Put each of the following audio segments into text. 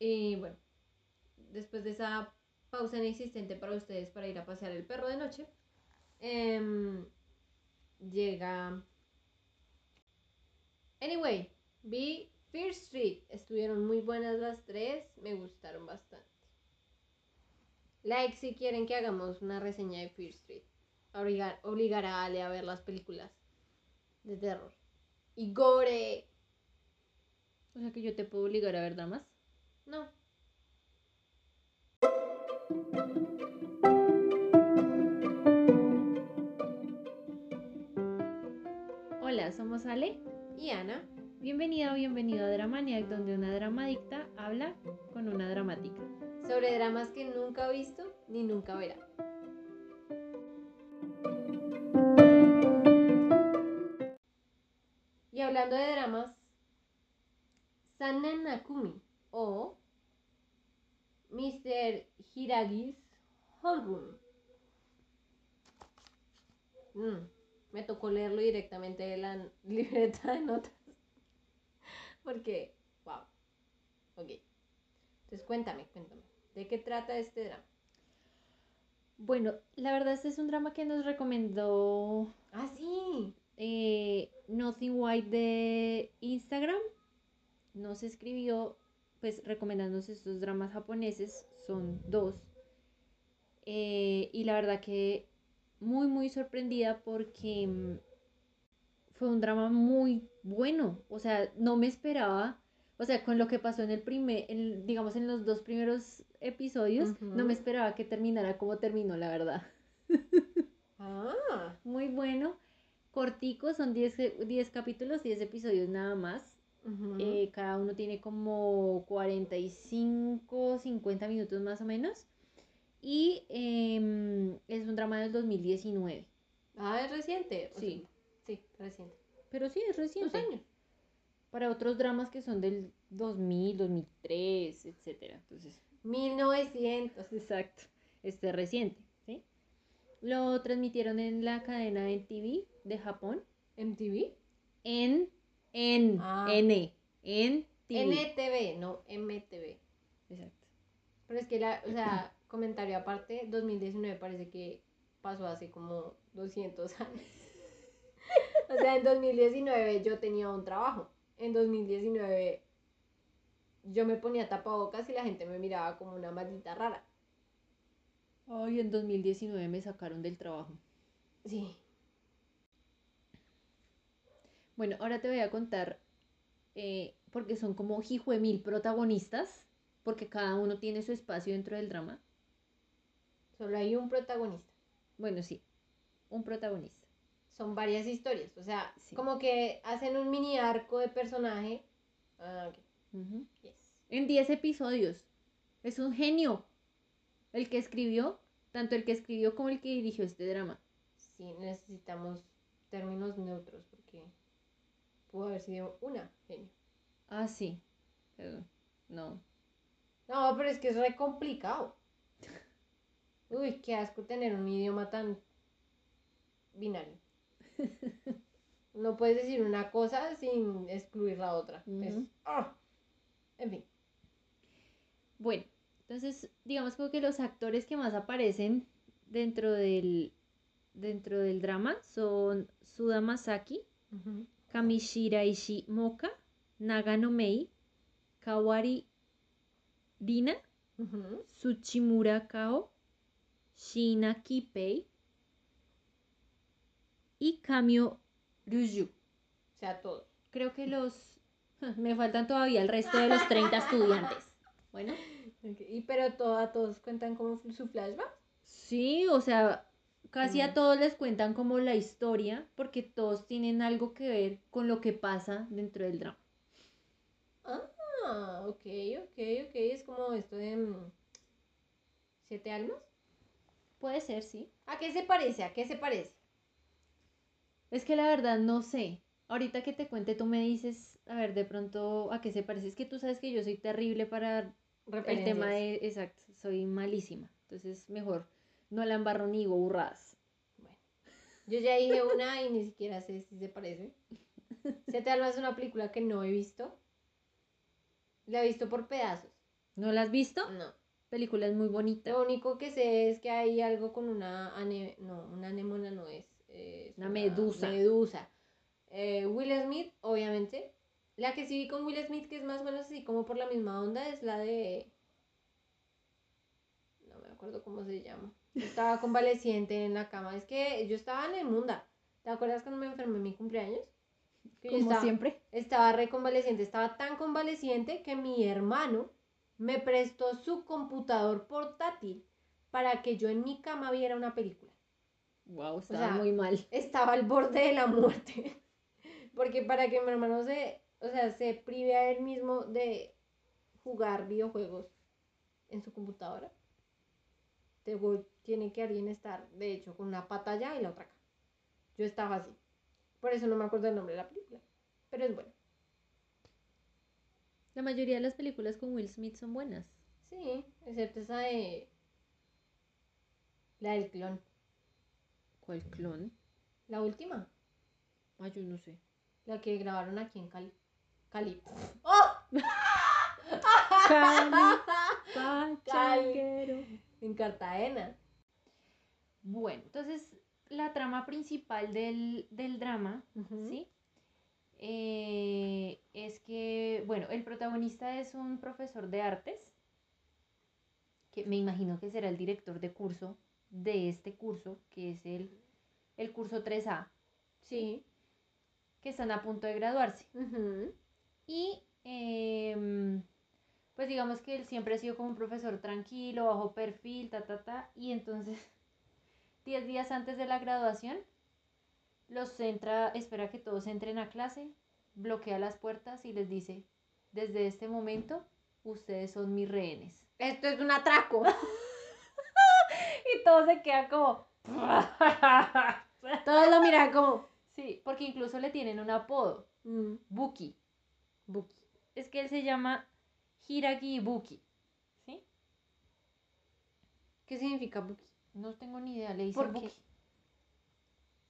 Y bueno, después de esa pausa inexistente para ustedes para ir a pasear el perro de noche, em, llega... Anyway, vi Fear Street. Estuvieron muy buenas las tres, me gustaron bastante. Like si quieren que hagamos una reseña de Fear Street. Obligar, obligar a Ale a ver las películas de terror. Y gore. O sea que yo te puedo obligar a ver dramas. No. Hola, somos Ale. Y Ana. Bienvenida o bienvenido a Dramaniac, donde una dramadicta habla con una dramática. Sobre dramas que nunca ha visto ni nunca verá. Y hablando de dramas, Sanan Nakumi o Mr. Hiragi's Homeroom. Mm, me tocó leerlo directamente de la libreta de notas. Porque, wow. Ok. Entonces cuéntame, cuéntame. ¿De qué trata este drama? Bueno, la verdad este es un drama que nos recomendó Ah, sí. eh, Nothing White de Instagram. Nos escribió, pues, recomendándonos estos dramas japoneses. Son dos. Eh, y la verdad que muy, muy sorprendida porque mm, fue un drama muy bueno. O sea, no me esperaba. O sea, con lo que pasó en el primer, en- digamos, en los dos primeros episodios, no me esperaba que terminara como terminó, la verdad. Ah. Muy bueno. Cortico, son 10, e- 10 capítulos, 10 episodios nada más. Eh, cada uno tiene como 45, 50 minutos más o menos. Y em, es un drama del 2019. Ah, es reciente. Sí. sea, sí, reciente. Pero sí, es Dos reciente. años. Para otros dramas que son del 2000, 2003, etcétera. Entonces, 1900. exacto. Este es reciente, ¿sí? Lo transmitieron en la cadena NTV de Japón. MTV. En, en, Ah. N, en TV. NTV, no MTV. Exacto. Pero es que, la, o sea, comentario aparte, 2019 parece que pasó hace como 200 años. o sea, en 2019 yo tenía un trabajo. En 2019 yo me ponía tapabocas y la gente me miraba como una maldita rara. Ay, en 2019 me sacaron del trabajo. Sí. Bueno, ahora te voy a contar, eh, porque son como mil protagonistas, porque cada uno tiene su espacio dentro del drama. Solo hay un protagonista. Bueno, sí, un protagonista. Son varias historias. O sea, Sí. como que hacen un mini arco de personaje. Ah, ok. Ujú. Yes. En 10 episodios. Es un genio. El que escribió, tanto el que escribió como el que dirigió este drama. Sí, necesitamos términos neutros porque pudo haber sido una genio. Ah, sí. Perdón. No. No, pero es que es re complicado. Uy, qué asco tener un idioma tan binario. No puedes decir una cosa sin excluir la otra. Es-. ¡ah! En fin. Bueno, entonces digamos como que los actores que más aparecen dentro del, dentro del drama son Suda Masaki, Kamishira Ishimoka, Nagano Mei, Kawari Rina, Ujú. Tsuchimura Kao, Shina Kipei y Kamio Ryuju. O sea, todos. Creo que los... Me faltan todavía el resto de los 30 estudiantes. Bueno. Y pero todos cuentan como su flashback. Sí, o sea, casi a Mm. todos les cuentan como la historia, porque todos tienen algo que ver con lo que pasa dentro del drama. Ah, ok, ok, ok. Es como esto de mm, siete almas. Puede ser, sí. ¿A qué se parece? ¿A qué se parece? Es que la verdad no sé. Ahorita que te cuente, tú me dices, a ver, de pronto, ¿a qué se parece? Es que tú sabes que yo soy terrible para el tema de... Exacto, soy malísima. Entonces, mejor no la embarro ni digo burradas. Bueno, yo ya dije una y ni siquiera sé si se parece. Siete almas es una película que no he visto. La he visto por pedazos. ¿No la has visto? No. Película es muy bonita. Lo único que sé es que hay algo con una ane- no, una anémona no es, es Una medusa. Medusa. Eh, Will Smith, obviamente. La que sí vi con Will Smith, que es más o menos así como por la misma onda, es la de. No me acuerdo cómo se llama. Estaba convaleciente en la cama. Es que yo estaba en el mundo. ¿Te acuerdas cuando me enfermé en mi cumpleaños? Que Como estaba- siempre. estaba reconvaleciente, estaba tan convaleciente que mi hermano me prestó su computador portátil para que yo en mi cama viera una película. Wow, estaba sea, muy mal. Estaba al borde de la muerte. Porque para que mi hermano se, o sea, se prive a él mismo de jugar videojuegos en su computadora, tengo- tiene que alguien estar, de hecho, con una pata allá y la otra acá. Yo estaba así. Por eso no me acuerdo el nombre de la película. Pero es bueno. La mayoría de las películas con Will Smith son buenas. Sí, excepto esa de. La del clon. ¿Cuál clon? La última. Ah, yo no sé. La que grabaron aquí en Cali. Cali. ¡Oh! Cali, Cali. En Cartagena. Bueno, entonces la trama principal del, del drama. ¿sí? Eh, es que, bueno, el protagonista es un profesor de artes, que me imagino que será el director de curso de este curso, que es el, el curso 3A, Sí. que están a punto de graduarse. Y em, pues digamos que él siempre ha sido como un profesor tranquilo, bajo perfil, ta, ta, ta. Y entonces, 10 días antes de la graduación, los entra, espera que todos entren a clase, bloquea las puertas y les dice, desde este momento, ustedes son mis rehenes. Esto es un atraco. Y todos se quedan como... Todos lo miran como. sí, porque incluso le tienen un apodo, mm, Buki. Buki. Es que él se llama Hiragi Buki. ¿Sí? ¿Qué significa Buki? No tengo ni idea, le dicen ¿Por qué?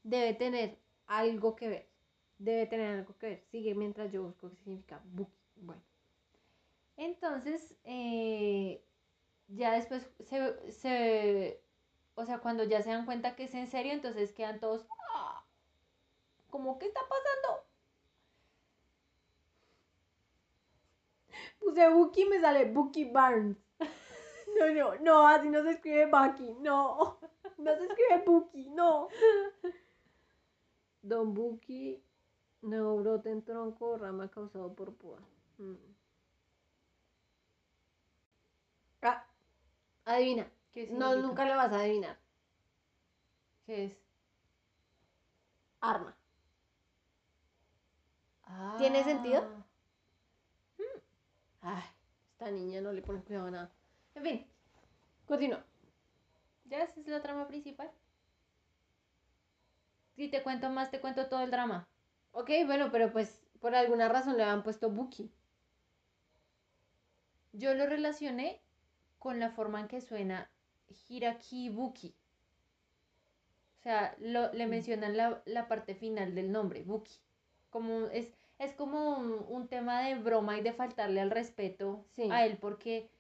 Debe tener algo que ver. Debe tener algo que ver. Sigue mientras yo busco qué significa Buki. Bueno. Entonces, eh, ya después se, se- o sea, cuando ya se dan cuenta que es en serio, entonces quedan todos, "Ah, ¿cómo que está pasando? Puse Buki y me sale Buki Barnes. No, no, no, así no se escribe Bucky, no. No se escribe Buki, no. Don Buki, brote en tronco o rama causado por púa. Mm. Ah, adivina. ¿Qué No, nunca lo vas a adivinar. ¿Qué es? Arma. ¿Tiene sentido? Ah, Ay, esta niña no le pone cuidado a nada. En fin, continúa. Ya, esa es la trama principal. Si te cuento más, te cuento todo el drama. Ok, bueno, pero pues por alguna razón le han puesto Buki. Yo lo relacioné con la forma en que suena Hirakibuki. O sea, lo- le Mm. mencionan la, la parte final del nombre, Buki. Como es, es como un, un tema de broma y de faltarle al respeto Sí. a él porque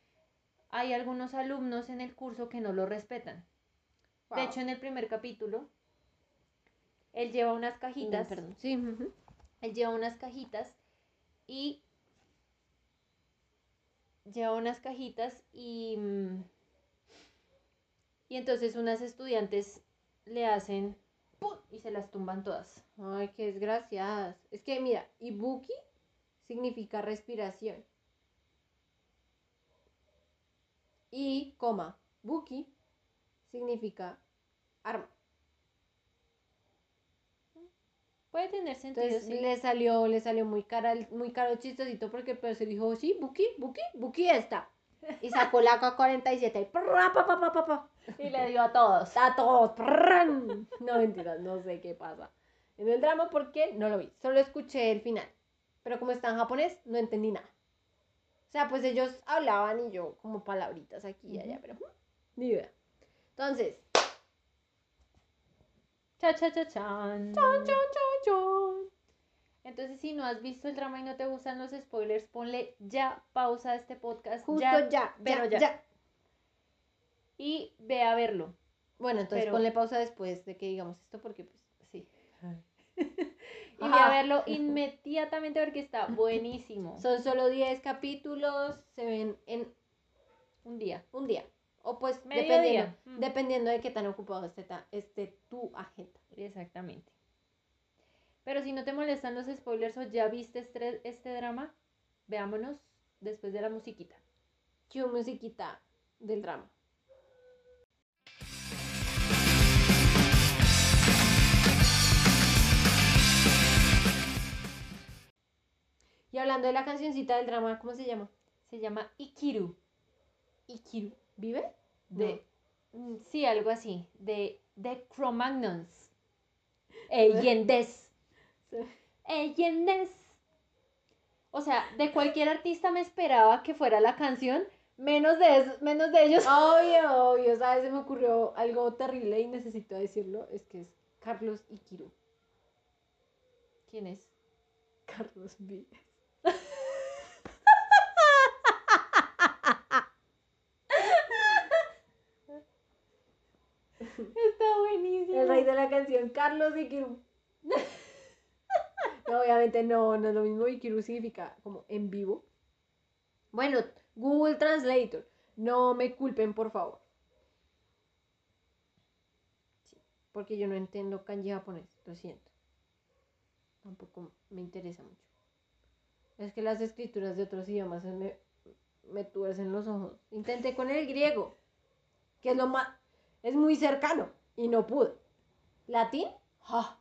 hay algunos alumnos en el curso que no lo respetan. De hecho, en el primer capítulo, él lleva unas cajitas. No, perdón. Sí. Él lleva unas cajitas y lleva unas cajitas y y entonces unas estudiantes le hacen ¡pum! y se las tumban todas. Ay, qué desgraciadas. Es que mira, Ibuki significa respiración. Y, coma, Buki significa arma. Puede tener sentido, Entonces sí. le salió, le salió muy cara, muy caro chistosito porque el profesor dijo, sí, Buki, Buki, Buki está. Y sacó la K-47 y prra, pa, pa, pa, pa, pa. Y le dio a todos. a todos. prrrran. No, mentiras, no sé qué pasa en el drama porque no lo vi. Solo escuché el final. Pero como está en japonés, no entendí nada. O sea, pues ellos hablaban y yo como palabritas aquí y allá, pero ni idea. Entonces, Cha cha cha chan. chon, chon, chon, chon. Entonces, si no has visto el drama y no te gustan los spoilers, ponle ya pausa a este podcast. Justo ya, ya, pero ya, ya. ya. Y ve a verlo. Bueno, entonces Pero- ponle pausa después de que digamos esto porque pues sí. Y Ajá. a verlo inmediatamente porque está buenísimo. Son solo 10 capítulos, se ven en Un día. un día. O pues Mediodía. dependiendo, Mm. dependiendo de qué tan ocupado esté, esté tu agenda. Exactamente. Pero si no te molestan los spoilers o ya viste este, este drama, veámonos después de la musiquita. Cue musiquita del drama. Y hablando de la cancioncita del drama, ¿cómo se llama? Se llama Ikiru. Ikiru. ¿Vive? De, mm, sí, algo así. De The Cro-Magnons. Eyendes. Eyendes. O sea, de cualquier artista me esperaba que fuera la canción, menos de, esos- menos de ellos. Obvio, obvio, ¿sabes? Se me ocurrió algo terrible y necesito decirlo. Es que es Carlos Ikiru. ¿Quién es? Carlos Vives. Está buenísimo. El rey de la canción, Carlos Ikiru. No, obviamente no, no es lo mismo. Ikiru significa como en vivo. Bueno, Google Translator. No me culpen, por favor. Sí, porque yo no entiendo kanji japonés, lo siento. Tampoco me interesa mucho. Es que las escrituras de otros idiomas me, me tuercen los ojos. Intenté con el griego, que es lo más... Es muy cercano y no pude. ¿Latín? ¡Ja!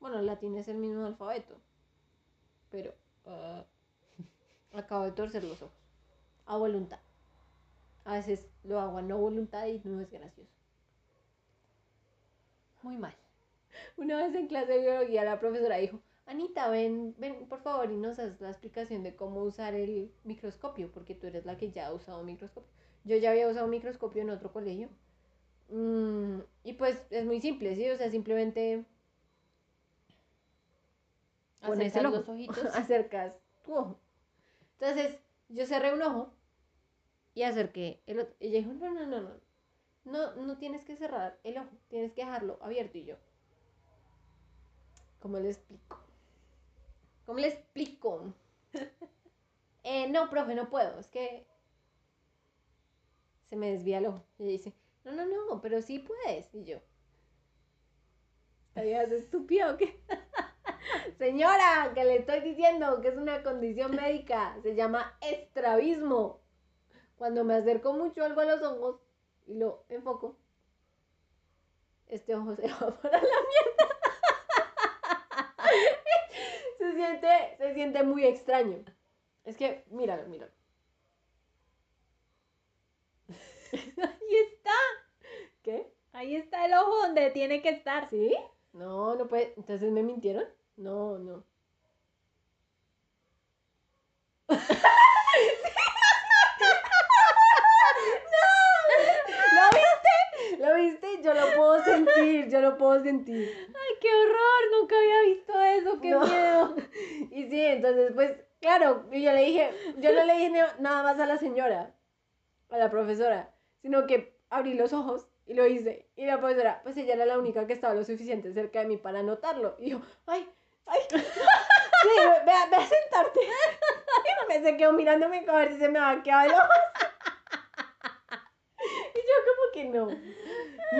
Bueno, el latín es el mismo alfabeto. Pero ah, acabo de torcer los ojos. A voluntad. A veces lo hago a no voluntad y no es gracioso. Muy mal. Una vez en clase de biología la profesora dijo, Anita, ven, ven por favor y nos haces la explicación de cómo usar el microscopio, porque tú eres la que ya ha usado microscopio. Yo ya había usado microscopio en otro colegio. Mm, y pues es muy simple, ¿sí? O sea, simplemente pones el ojo, los ojitos. acercas tu ojo. Entonces, yo cerré un ojo y acerqué el otro. Ella dijo, no, no, no, no. No, no tienes que cerrar el ojo, tienes que dejarlo abierto. Y yo, ¿cómo le explico? ¿Cómo le explico? Eh, no, profe, no puedo. Es que se me desvía el ojo. Y ella dice, no, no, no, pero sí puedes. Y yo, ¿estarías estúpido o qué? Señora, que le estoy diciendo que es una condición médica. Se llama estrabismo. Cuando me acerco mucho algo a los ojos y lo enfoco, este ojo se va para la mierda. se, siente, se siente muy extraño. Es que, míralo, míralo. Ahí está. ¿Qué? Ahí está el ojo donde tiene que estar. ¿Sí? No, no puede. Entonces me mintieron. No, no. ¿Lo viste? ¿Lo viste? Yo lo puedo sentir, yo lo puedo sentir. ¡Ay, qué horror! Nunca había visto eso. ¡Qué No. miedo! Y sí, entonces, pues, claro, y yo le dije, yo no le dije na- nada más a la señora, a la profesora, sino que abrí los ojos y lo hice. Y la profesora, pues ella era la única que estaba lo suficiente cerca de mí para notarlo. Y yo, ay, ay. Sí, ve, ve a- ve a sentarte. Y me se quedó mirándome a ver si se me va a quedar el ojo. Y yo como que no.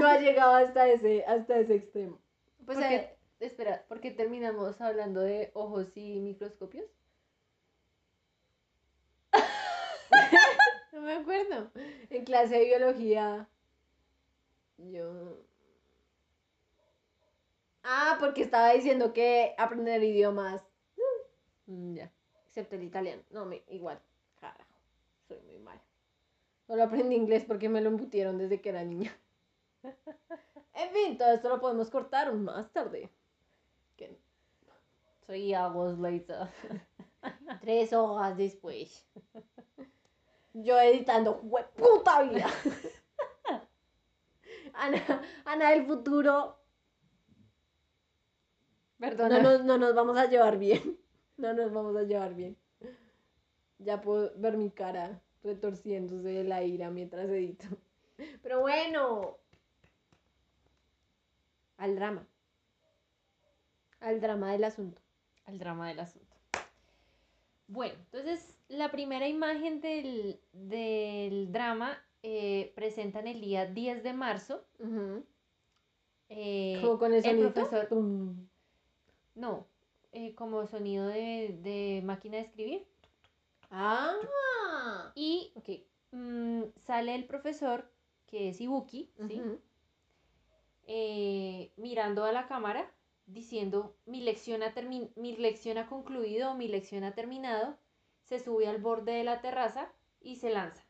No ha llegado hasta ese, hasta ese extremo. Pues ¿Por eh, Espera, ¿por qué terminamos hablando de ojos y microscopios? No me acuerdo. En clase de biología. Yo. Ah, porque estaba diciendo que aprender idiomas. Mm, ya. Excepto el italiano. No, me, igual. Carajo. Soy muy mala. Solo aprendí inglés porque me lo embutieron desde que era niña. En fin, todo esto lo podemos cortar más tarde. Que Three hours later. tres horas después. Yo editando, puta vida. Ana, Ana del futuro. No nos, no nos vamos a llevar bien. No nos vamos a llevar bien. Ya puedo ver mi cara retorciéndose de la ira mientras edito. Pero bueno. Al drama. Al drama del asunto. Al drama del asunto. Bueno, entonces la primera imagen del, del drama eh, presentan el día 10 de marzo. Eh, Como con el sonidito? profesor. No, eh, como sonido de, de máquina de escribir. Ah. Y Ok. mm, sale el profesor, que es Ibuki, mirando a la cámara, diciendo mi lección, ha mi lección ha concluido, mi lección ha terminado, se sube al borde de la terraza y se lanza,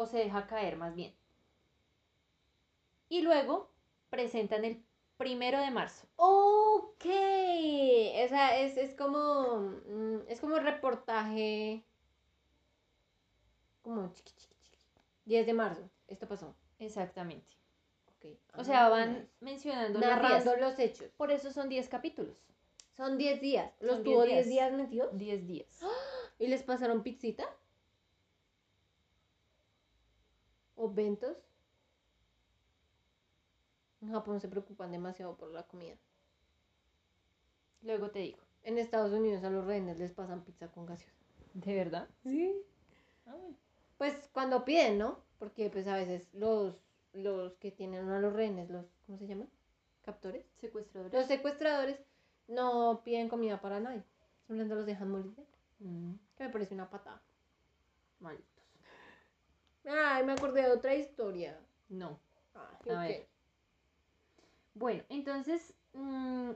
o se deja caer más bien. Y luego presentan el primero de marzo. Ok. O sea, es, es como. mm, Es como reportaje. Como chiqui, chiqui, chiqui. 10 de marzo. Esto pasó. Exactamente. Ok. O sea, Ah, van mencionando los narrando días. los hechos. Por eso son 10 capítulos. Son 10 días. ¿Los tuvo 10 10 días metidos? 10 días. ¿Y les pasaron pizzita? ¿O ventos? En Japón se preocupan demasiado por la comida. Luego te digo. En Estados Unidos a los rehenes les pasan pizza con gaseosa. ¿De verdad? Sí. Ah, bueno. Pues cuando piden, ¿no? Porque pues a veces los, los que tienen a los rehenes, los, ¿cómo se llaman? Captores. Secuestradores. Los secuestradores no piden comida para nadie. Simplemente los dejan morir. Mm, Que me parece una patada. malditos. Ay, me acordé de otra historia. No. Ay, A ok. ver. Bueno, entonces mm,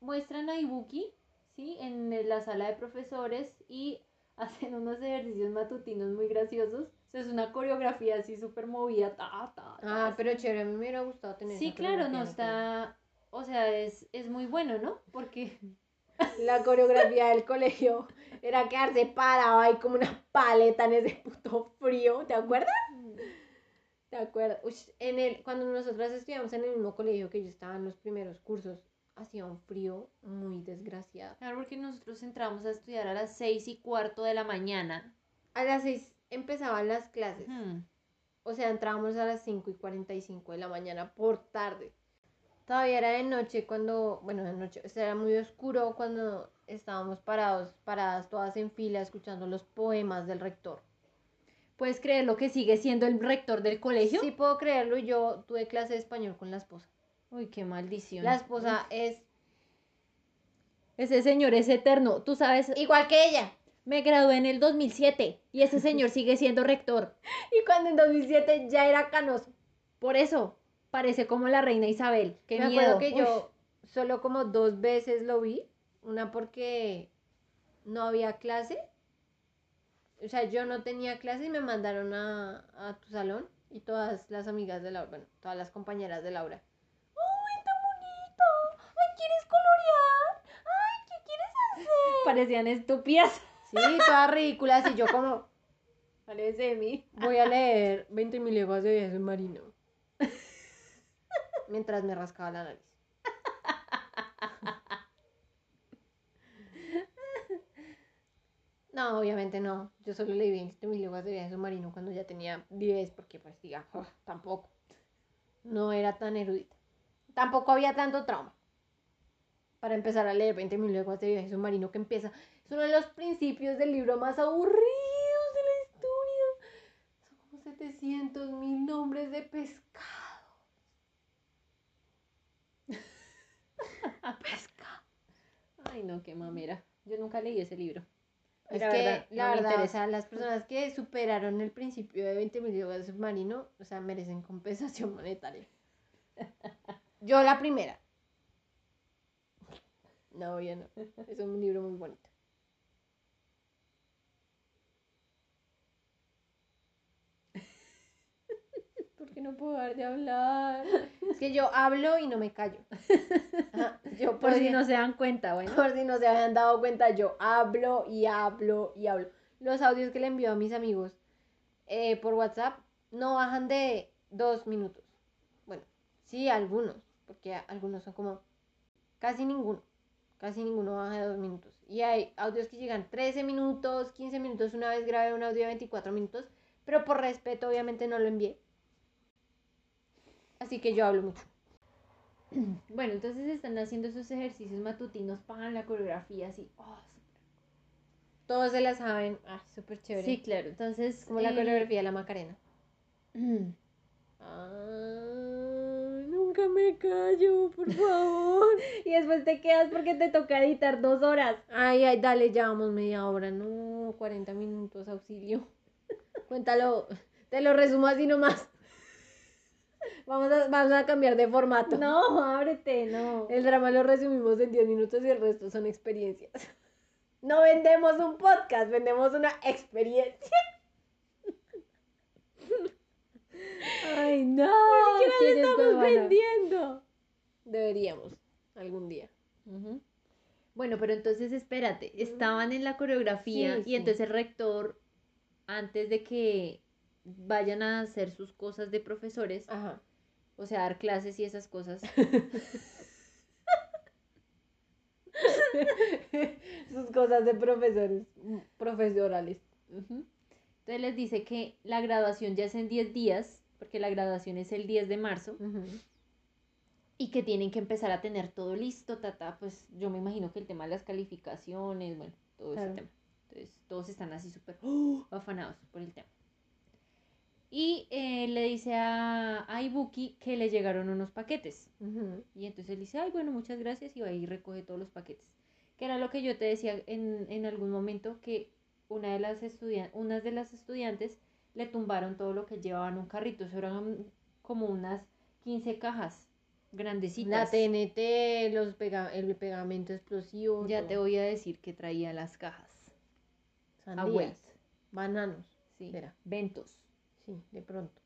muestran a Ibuki, ¿sí? En eh, la sala de profesores y hacen unos ejercicios matutinos muy graciosos. O sea, es una coreografía así súper movida. Ta, ta, ta, Ah, así. pero chévere, a mí me hubiera gustado tener Sí, esa claro, no está... O sea, es, es muy bueno, ¿no? Porque... La coreografía del colegio era quedarse parado ahí como una paleta en ese puto frío, ¿te acuerdas? ¿Te acuerdas? En el, cuando nosotras estudiamos en el mismo colegio que yo estaba en los primeros cursos, hacía un frío muy desgraciado. Claro, porque nosotros entramos a estudiar a las seis y cuarto de la mañana. A las seis empezaban las clases. O sea, entrábamos a las 5 y 45 de la mañana por tarde. Todavía era de noche cuando, bueno, de noche, o sea, era muy oscuro cuando estábamos parados, paradas todas en fila escuchando los poemas del rector. ¿Puedes creer lo que sigue siendo el rector del colegio? Sí puedo creerlo, yo tuve clase de español con la esposa. Uy, qué maldición. La esposa es Ese señor es eterno. Tú sabes, igual que ella. me gradué en el 2007 y ese señor sigue siendo rector. Y cuando en 2007 ya era canoso. Por eso, parece como la reina Isabel. Qué Me miedo. acuerdo que yo solo como dos veces lo vi. Una porque no había clase. O sea, yo no tenía clase y me mandaron a, a tu salón. Y todas las amigas de Laura, bueno, todas las compañeras de Laura. ¡Ay, tan bonito! ¡Ay, quieres colorear! ¡Ay, qué quieres hacer! Parecían estúpidas. Sí, todas ridículas. Y yo como, Parece de mí. voy a leer 20.000 leguas de viaje submarino. Mientras me rascaba la nariz. No, obviamente no. Yo solo leí 20.000 leguas de viaje submarino cuando ya tenía 10, porque pues diga, "Ah, tampoco. No era tan erudita. Tampoco había tanto trauma. Para empezar a leer 20.000 leguas de viaje submarino que empieza. Es uno de los principios del libro más aburridos de la historia. Son como 700 mil nombres de pescado. pescado. Ay, no, qué mamera. Yo nunca leí ese libro. Es La que, verdad, la no verdad, interesa. las personas que superaron el principio de 20 mil de submarino, o sea, merecen compensación monetaria. Yo la primera. No, ya no. Es un libro muy bonito. Porque no puedo dejar de hablar. Es que yo hablo y no me callo. Ajá, Yo Por si no se dan cuenta, bueno. Por si no se habían dado cuenta, yo hablo y hablo y hablo. Los audios que le envío a mis amigos eh, por WhatsApp no bajan de dos minutos. Bueno, sí, algunos, porque algunos son como Casi ninguno. Casi ninguno baja de dos minutos. Y hay audios que llegan 13 minutos, 15 minutos. Una vez grabé un audio de 24 minutos. Pero por respeto, obviamente, no lo envié. Así que yo hablo mucho. Bueno, entonces están haciendo esos ejercicios matutinos, pagan la coreografía así. Oh, Todos se la saben. Ah, súper chévere. Sí, claro. Entonces. Como la eh, coreografía de la Macarena. Ay, nunca me callo, por favor. y después te quedas porque te toca editar dos horas. Ay, ay, dale, ya vamos media hora. No, 40 minutos, auxilio. Cuéntalo, te lo resumo así nomás. Vamos a, vamos a cambiar de formato. No, ábrete, no. El drama lo resumimos en 10 minutos y el resto son experiencias. No vendemos un podcast, vendemos una experiencia. Ay, no. Ni siquiera lo estamos vendiendo. Deberíamos, algún día. Bueno, pero entonces espérate, estaban en la coreografía Sí, y sí. entonces el rector, antes de que vayan a hacer sus cosas de profesores, Ajá. O sea, dar clases y esas cosas, Sus cosas de profesores, profesorales. entonces les dice que la graduación ya es en 10 días, porque la graduación es el 10 de marzo, y que tienen que empezar a tener todo listo, tata, pues yo me imagino que el tema de las calificaciones, bueno, todo Claro. ese tema. Entonces todos están así súper ¡oh! afanados por el tema. Y eh, le dice a, a Ibuki que le llegaron unos paquetes. Y entonces él dice, ay, bueno, muchas gracias, y va y recoge todos los paquetes. Que era lo que yo te decía en, en algún momento, que una de las unas de las estudiantes le tumbaron todo lo que llevaban en un carrito. Eso eran como unas 15 cajas La grandecitas. TNT, los pega- el pegamento explosivo. Ya todo. te voy a decir que traía las cajas. Sandías, bananos. Sí. Ventos. Sí, de pronto.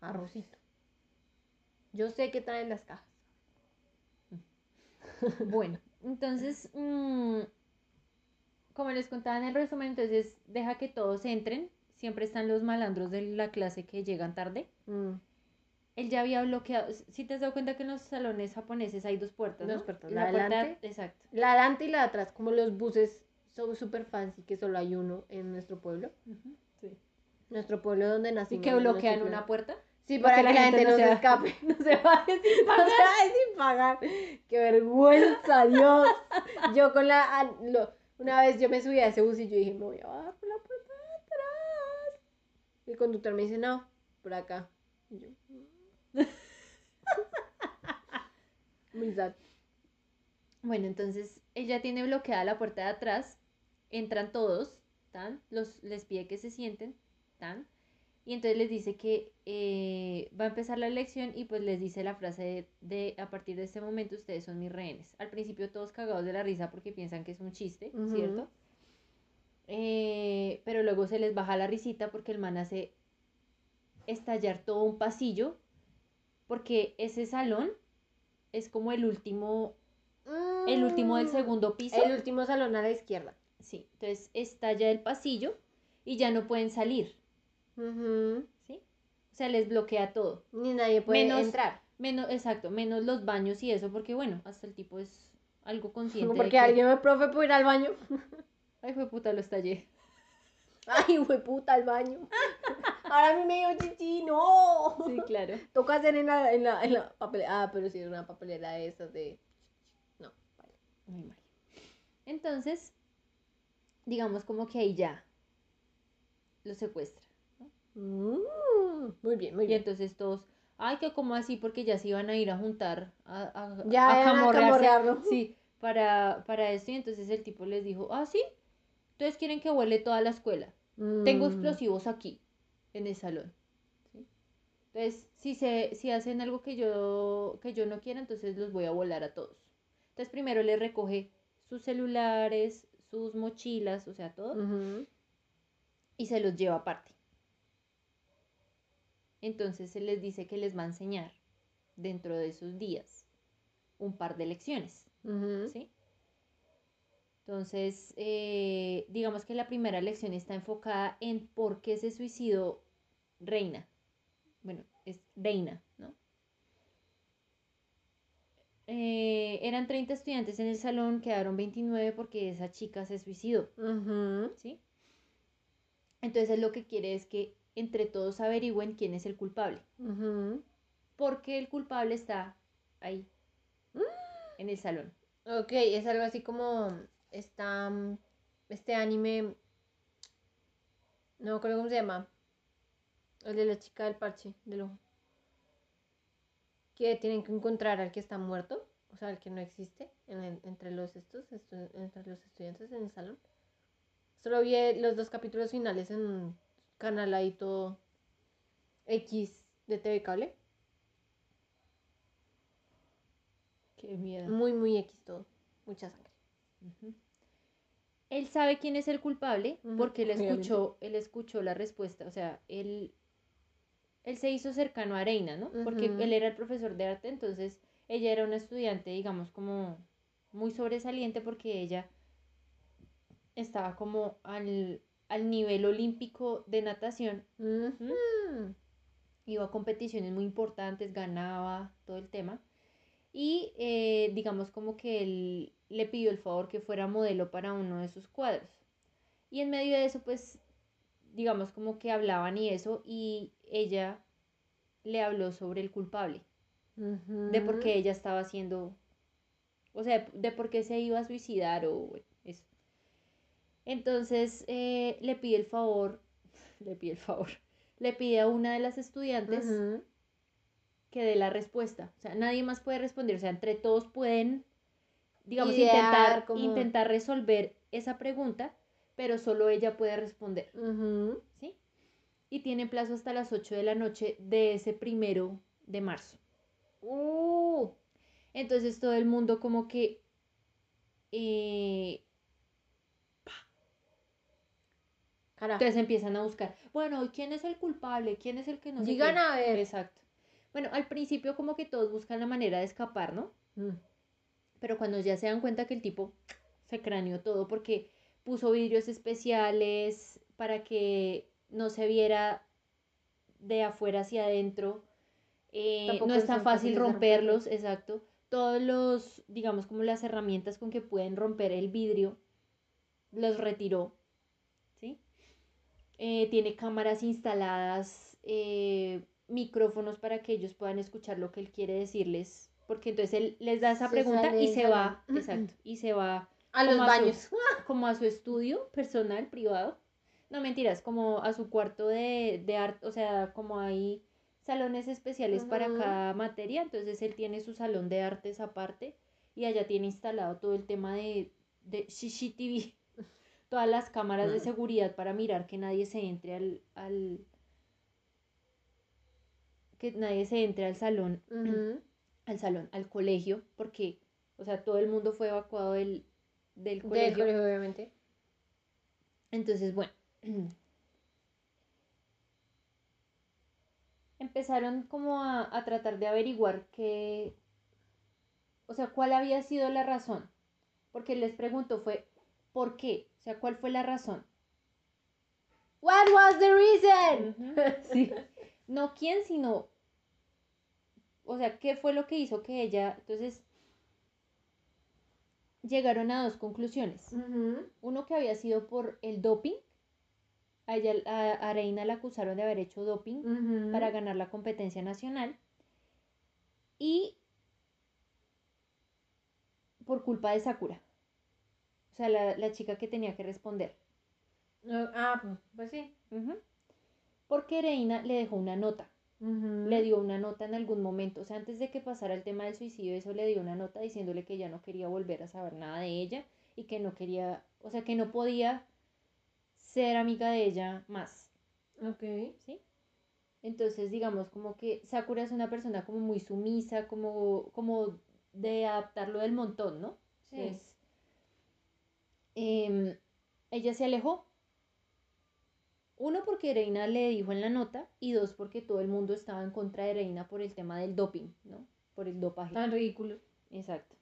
Arrocito. Yo sé que traen las cajas. Bueno, entonces, mm, como les contaba en el resumen, entonces deja que todos entren. Siempre están los malandros de la clase que llegan tarde. Mm. Él ya había bloqueado. Si te has dado cuenta que en los salones japoneses hay dos puertas, Dos puertas, La la puerta, adelante. exacto. La adelante y la de atrás, como los buses son súper fancy, que solo hay uno en nuestro pueblo. Nuestro pueblo donde Y nacimos. que no bloquean una puerta. Sí, para que la gente no se escape. No se vaya sin No se vaya sin pagar. Qué vergüenza, Dios. Yo con la. ah, lo- una vez yo me subí a ese bus y yo dije, me voy a bajar por la puerta de atrás. Y el conductor me dice, no, por acá. Y yo. Muy sad. Bueno, entonces ella tiene bloqueada la puerta de atrás, entran todos, tan, los, les pide que se sienten, tan, y entonces les dice que eh, va a empezar la lección y pues les dice la frase de, de, a partir de este momento ustedes son mis rehenes. Al principio todos cagados de la risa porque piensan que es un chiste, Ujú. ¿cierto? Eh, pero luego se les baja la risita porque el man hace estallar todo un pasillo porque ese salón es como el último el último del Mm. segundo piso. El último salón a la izquierda. Sí, entonces estalla el pasillo y ya no pueden salir, Ujú. ¿sí? O sea, les bloquea todo. Ni nadie puede Menos- entrar. Menos, exacto, menos los baños y eso, porque bueno, hasta el tipo es algo consciente. Porque que, alguien me profe por ir al baño. Ay, fue puta, lo estallé. Ay, fue puta al baño. Ahora a mí me dio chichi, no. Sí, claro. Toca hacer en la, en la, en la papelera. Ah, pero sí, es una papelera de esas de. No, vale. Muy mal. Entonces, digamos como que ahí ya lo secuestra. Mm, muy bien, muy Y bien. entonces todos, ay, que como así, porque ya se iban a ir a juntar, a, a, Ya, a camorrearse. Sí, para, para esto. Y entonces el tipo les dijo, ah, sí, entonces quieren que huele toda la escuela. Tengo Mm. explosivos aquí, en el salón. ¿sí? Entonces, si, se, si hacen algo que yo, que yo no quiera, entonces los voy a volar a todos. Entonces primero les recoge sus celulares, sus mochilas, o sea, todo, y se los lleva aparte. Entonces se les dice que les va a enseñar dentro de esos días un par de lecciones. ¿sí? Entonces, eh, digamos que la primera lección está enfocada en por qué se suicidó Reina. Bueno, es Reina, ¿no? eh, eran 30 estudiantes en el salón, quedaron 29 porque esa chica se suicidó. ¿sí? Entonces lo que quiere es que entre todos averigüen quién es el culpable, porque el culpable está ahí, en el salón. Ok, es algo así como esta, mm, este anime, no me acuerdo cómo se llama, el de la chica del parche, del ojo, que tienen que encontrar al que está muerto, o sea, al que no existe en el- entre los estos, estu- entre los estudiantes en el salón. Solo vi eh, los dos capítulos finales en un canal ahí todo X de TV Cable, Qué miedo. muy muy X todo, mucha sangre. Él sabe quién es el culpable porque él obviamente. escuchó, él escuchó la respuesta, o sea, él, él se hizo cercano a Reina, ¿no? Porque él era el profesor de arte, entonces ella era una estudiante, digamos, como muy sobresaliente porque ella estaba como al, al nivel olímpico de natación, iba a competiciones muy importantes, ganaba todo el tema. Y eh, digamos como que él le pidió el favor que fuera modelo para uno de sus cuadros. Y en medio de eso, pues, digamos como que hablaban y eso, y ella le habló sobre el culpable, de por qué ella estaba haciendo, o sea, de por qué se iba a suicidar o bueno. Entonces eh, le pide el favor, le pide el favor, le pide a una de las estudiantes que dé la respuesta. O sea, nadie más puede responder. O sea, entre todos pueden, digamos, Idear intentar, como- intentar resolver esa pregunta, pero solo ella puede responder. ¿sí? Y tiene plazo hasta las 8 de la noche de ese primero de marzo. Uh, Entonces todo el mundo como que... eh, carajo. entonces empiezan a buscar, bueno, ¿y ¿quién es el culpable? ¿Quién es el que no qué?". a ver. Exacto. Bueno, al principio como que todos buscan la manera de escapar, ¿no? Mm. Pero cuando ya se dan cuenta que el tipo se craneó todo porque puso vidrios especiales para que no se viera de afuera hacia adentro. eh, no es tan fácil de romperlos, exacto. Todos los, digamos, como las herramientas con que pueden romper el vidrio, los retiró. Eh, tiene cámaras instaladas, eh, micrófonos para que ellos puedan escuchar lo que él quiere decirles. Porque entonces él les da esa Se pregunta y se va, exacto, y se va A los como a su- baños. como a su estudio personal, privado. No mentiras, como a su cuarto de, de arte, o sea, como hay salones especiales para cada materia, entonces él tiene su salón de artes aparte y allá tiene instalado todo el tema de, de CCTV, todas las cámaras de seguridad para mirar que nadie se entre al, al que nadie se entre al salón al salón, al colegio, porque, o sea, todo el mundo fue evacuado del, del Del colegio. obviamente. Entonces, bueno, empezaron como a, a tratar de averiguar qué, o sea, cuál había sido la razón. Porque les preguntó fue, ¿por qué? O sea, ¿cuál fue la razón? What was the reason? Sí. No quién, sino, o sea, ¿qué fue lo que hizo que ella, entonces, llegaron a dos conclusiones. Uno que había sido por el doping. A ella, a, a Reina la acusaron de haber hecho doping para ganar la competencia nacional. Y por culpa de Sakura. O sea, la, la chica que tenía que responder. No, Ah, pues- pues sí. Porque Reina le dejó una nota. Le dio una nota en algún momento. O sea, antes de que pasara el tema del suicidio, eso le dio una nota diciéndole que ya no quería volver a saber nada de ella y que no quería, o sea, que no podía ser amiga de ella más. Ok. ¿sí? Entonces, digamos, como que Sakura es una persona como muy sumisa, como, como de adaptarlo del montón, ¿no? Sí. Em, ella se alejó. Uno, porque Reina le dijo en la nota, y dos, porque todo el mundo estaba en contra de Reina por el tema del doping, ¿no? Por el dopaje. Tan ridículo. Exacto.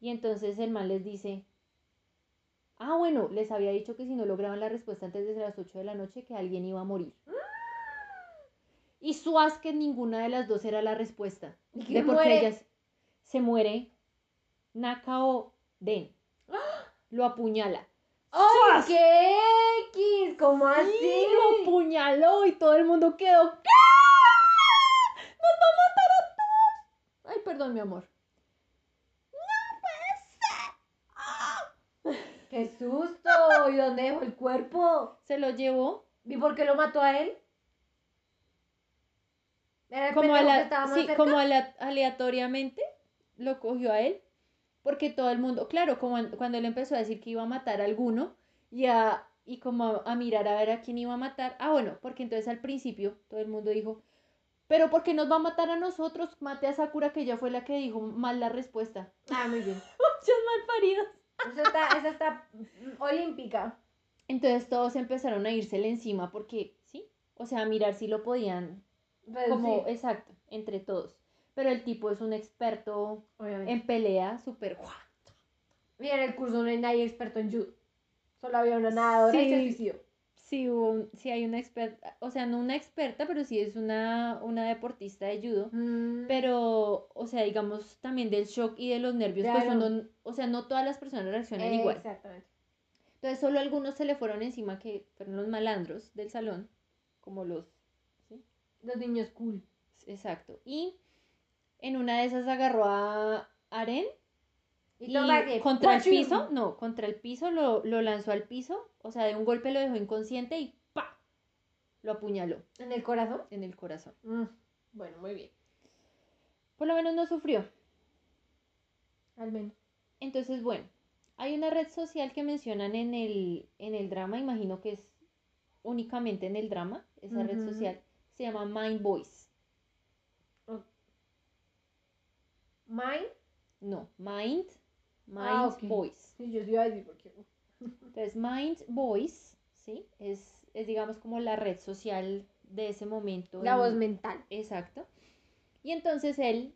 Y entonces el man les dice, ah, bueno, les había dicho que si no lograban la respuesta antes de las 8 de la noche, que alguien iba a morir. Y suas que ninguna de las dos era la respuesta. ¿Y De quién por qué muere? ellas... se muere Nakao Den. Lo apuñala. ¡Ay, qué X! ¿Cómo así? Sí, lo apuñaló y todo el mundo quedó. ¿Qué? ¡Nos va a matar a todos! Ay, perdón, mi amor. ¡Qué susto! ¿Y dónde dejó el cuerpo? Se lo llevó ¿Y por qué lo mató a él? ¿Era el como, que estaba más sí, como aleatoriamente lo cogió a él. Porque todo el mundo, claro, como an- cuando él empezó a decir que iba a matar a alguno y, a, y como a, a mirar a ver a quién iba a matar. Ah, bueno, porque entonces al principio todo el mundo dijo, pero ¿por qué nos va a matar a nosotros? Mate a Sakura, que ella fue la que dijo mal la respuesta. Ah, muy bien. Muchos mal paridos. Esa está, esa está olímpica. Entonces todos empezaron a irsele encima porque, sí, o sea, a mirar si lo podían, como, exacto, entre todos. Pero el tipo es un experto obviamente. en pelea, súper guau. Mira, en el curso no hay nadie experto en judo. Solo había una nadadora y Sí. se suicidó. Sí, hubo un- sí hay una experta, o sea, no una experta, pero sí es una, una deportista de judo. Mm. Pero, o sea, digamos también del shock y de los nervios, pues uno, o sea, no todas las personas reaccionan igual. Exactamente. Entonces, solo algunos se le fueron encima que fueron los malandros del salón, como los, ¿sí? Los niños cool. Exacto. Y en una de esas agarró a Aren y, contra el piso, no, contra el piso lo, lo lanzó al piso, o sea, de un golpe lo dejó inconsciente y ¡pa! Lo apuñaló ¿En el corazón? en el corazón. Mm, Bueno, muy bien. Por lo menos no sufrió. Al menos. Entonces, bueno, hay una red social que mencionan en el, en el drama, imagino que es únicamente en el drama, esa red social, se llama Mind Voice. Mine. No, Mind, Mind Ah, ok. Voice. Sí, yo iba a decir porque. Entonces, Mind Voice, ¿sí? Es, es, digamos, como la red social de ese momento. La en- voz mental. Exacto. Y entonces él,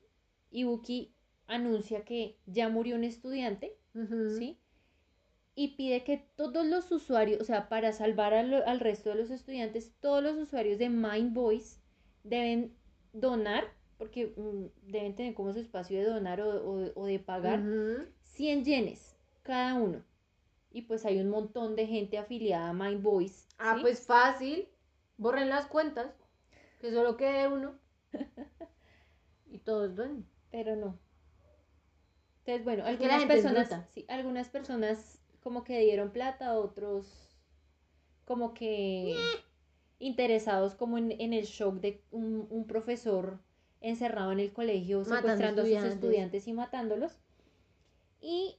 Ibuki, anuncia que ya murió un estudiante. ¿sí? Y pide que todos los usuarios, o sea, para salvar al, al resto de los estudiantes, todos los usuarios de Mind Voice deben donar, porque mm, deben tener como su espacio de donar o, o- o de pagar, Ujú. 100 yenes cada uno. Y pues hay un montón de gente afiliada a Mind Voice. Ah, ¿sí? pues fácil. Borren las cuentas. Que solo quede uno. y todos duermen. Pero no. Entonces, bueno, algunas personas, sí, algunas personas como que dieron plata, otros como que interesados como en, en el shock de un, un profesor encerrado en el colegio, Matando secuestrando a sus estudiantes. y matándolos. Y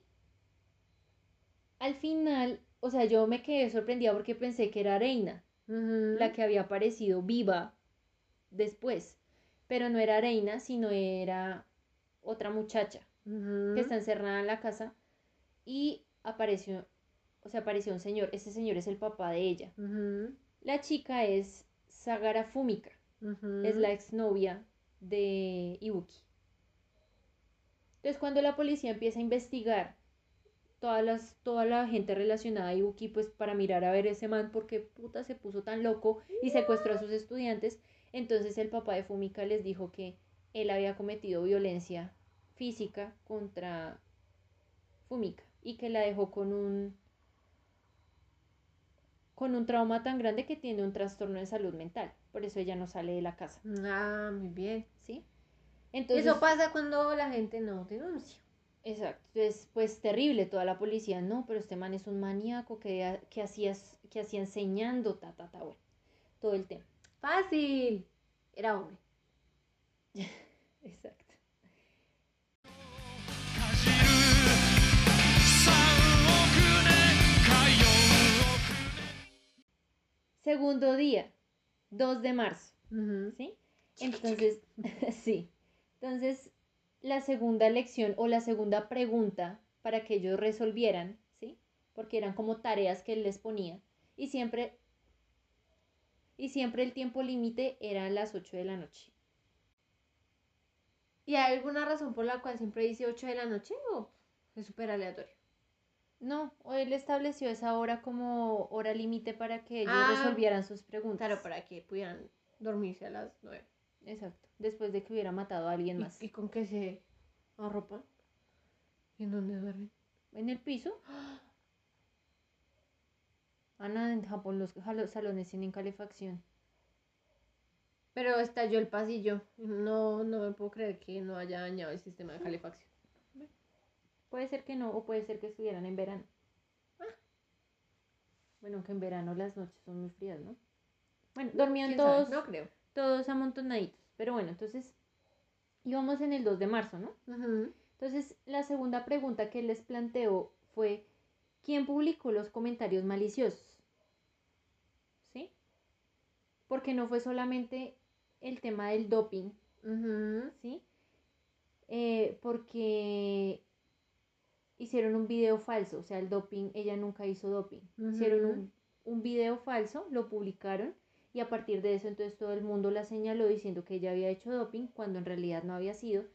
al final, o sea, yo me quedé sorprendida porque pensé que era Reina, la que había aparecido viva después. Pero no era Reina, sino era otra muchacha que está encerrada en la casa y apareció, o sea, apareció un señor. Ese señor es el papá de ella. La chica es Sagara Ujú. es la exnovia de Ibuki. Entonces, cuando la policía empieza a investigar todas las, toda la gente relacionada a Ibuki, pues para mirar a ver ese man, porque puta se puso tan loco y secuestró a sus estudiantes, entonces el papá de Fumika les dijo que él había cometido violencia física contra Fumika y que la dejó con un con un trauma tan grande que tiene un trastorno de salud mental. Por eso ella no sale de la casa. Ah, muy bien. ¿Sí? Entonces, eso pasa cuando la gente no denuncia. Exacto, es pues terrible toda la policía, no, pero este man es un maníaco que, que, hacía, que hacía enseñando, ta, ta, ta, todo el tema. Fácil, era hombre. Exacto. Segundo día, 2 de marzo. ¿sí? Entonces, sí, entonces la segunda lección o la segunda pregunta para que ellos resolvieran, ¿sí? Porque eran como tareas que él les ponía y siempre, y siempre el tiempo límite era las 8 de la noche. ¿Y hay alguna razón por la cual siempre dice 8 de la noche o es súper aleatorio? No, o él estableció esa hora como hora límite para que ellos Ah, resolvieran sus preguntas. Claro, para que pudieran dormirse a las 9. Exacto, después de que hubiera matado a alguien más. ¿Y, y con qué se ¿A ropa? ¿Y en dónde duermen? en el piso. Ana, en Japón los jalo- salones tienen calefacción. Pero estalló el pasillo. No, no me puedo creer que no haya dañado el sistema de calefacción. Puede ser que no, o puede ser que estuvieran en verano. Bueno, que en verano las noches son muy frías, ¿no? Bueno, dormían todos, No creo. todos amontonaditos. Pero bueno, entonces íbamos en el 2 de marzo, ¿no? Entonces, la segunda pregunta que les planteó fue, ¿quién publicó los comentarios maliciosos? ¿Sí? Porque no fue solamente el tema del doping. ¿sí? Eh, porque hicieron un video falso, o sea, el doping, ella nunca hizo doping. Hicieron un, un video falso, lo publicaron y a partir de eso entonces todo el mundo la señaló diciendo que ella había hecho doping cuando en realidad no había sido.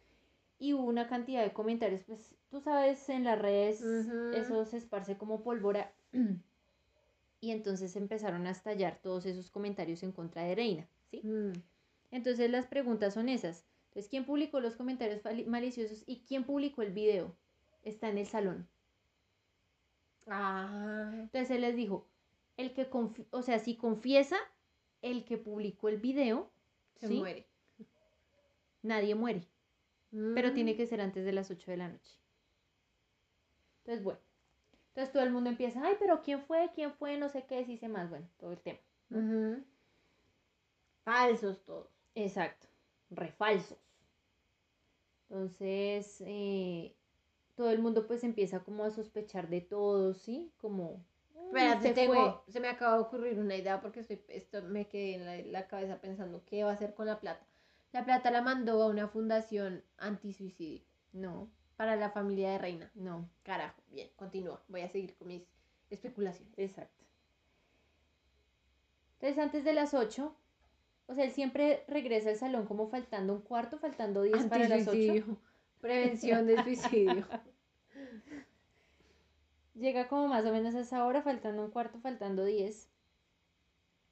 Y hubo una cantidad de comentarios, pues tú sabes, en las redes eso se esparce como pólvora. y entonces empezaron a estallar todos esos comentarios en contra de Reina, ¿sí? Mm. Entonces las preguntas son esas. Entonces, ¿quién publicó los comentarios maliciosos y quién publicó el video? Está en el salón. Ah. Entonces él les dijo, el que o sea, si confiesa el que publicó el video, Se ¿sí? muere. nadie muere, pero Mm. tiene que ser antes de las 8 de la noche. Entonces, bueno. Entonces todo el mundo empieza, ay, pero ¿quién fue? ¿Quién fue? No sé qué, dice más, bueno, todo el tema. Falsos todos. Exacto, refalsos. Entonces, eh, todo el mundo pues empieza como a sospechar de todo, ¿sí? Como... "Mm, Espérate, se tengo- fue". se me acaba de ocurrir una idea porque estoy, esto me quedé en la, la cabeza pensando qué va a hacer con la plata. La plata la mandó a una fundación antisuicidio No, para la familia de Reina. no, Carajo, bien, continúa. Voy a seguir con mis especulaciones. exacto. Entonces, antes de las 8, o sea, él siempre regresa al salón como faltando un cuarto, faltando 10 para las 8. Prevención del suicidio. Llega como más o menos a esa hora, faltando un cuarto, faltando 10.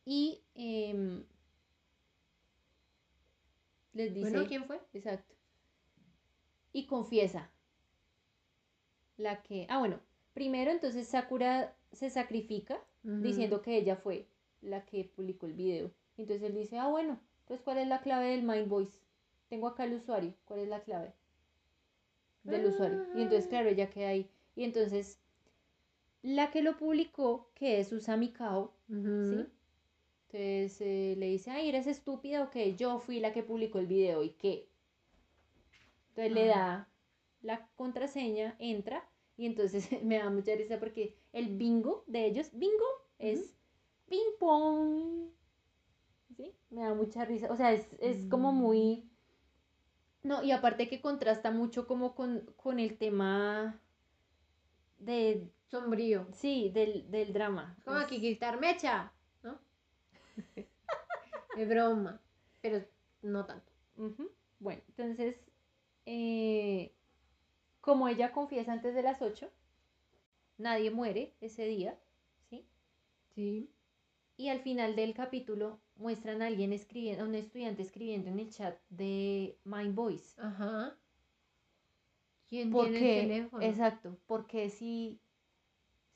Y em, les dice... Bueno, ¿quién fue? Exacto. Y confiesa. La que. Ah, bueno. Primero, entonces Sakura se sacrifica diciendo que ella fue la que publicó el video. Entonces él dice, ah, bueno. Entonces, ¿cuál es la clave del Mind Voice? Tengo acá el usuario. ¿Cuál es la clave? Del usuario. Y entonces, claro, ella queda ahí. Y entonces, la que lo publicó, que es Usami Kao. ¿sí? Entonces eh, le dice, ay, eres estúpida o qué, yo fui la que publicó el video y qué. Entonces le da la contraseña, entra y entonces me da mucha risa porque el bingo de ellos, bingo, es ping pong. ¿Sí? Me da mucha risa. O sea, es, es como Mm. muy... No, y aparte que contrasta mucho como con, con el tema de... Sombrío. Sí, del, del drama. Como Es- aquí gritar mecha, ¿no? Es broma, pero no tanto. Bueno, entonces, eh, como ella confiesa antes de las 8, nadie muere ese día, ¿sí? Sí. Y al final del capítulo muestran a alguien escribiendo, a un estudiante escribiendo en el chat de Mind Voice. Ajá. ¿Quién ¿Por tiene el teléfono? Exacto, porque si,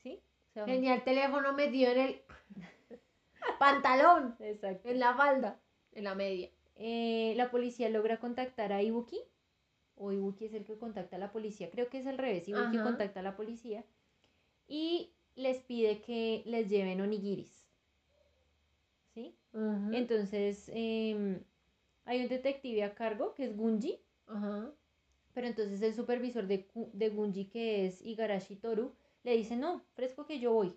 ¿sí? O sea, Tenía el teléfono metido en el pantalón, exacto. en la falda, en la media. Eh, la policía logra contactar a Ibuki, o Ibuki es el que contacta a la policía, creo que es al revés, Ibuki Ajá. contacta a la policía y les pide que les lleven onigiris. Entonces, em, hay un detective a cargo que es Gunji, Ajá. pero entonces el supervisor de, de Gunji, que es Igarashi Toru, le dice, no, fresco que yo voy.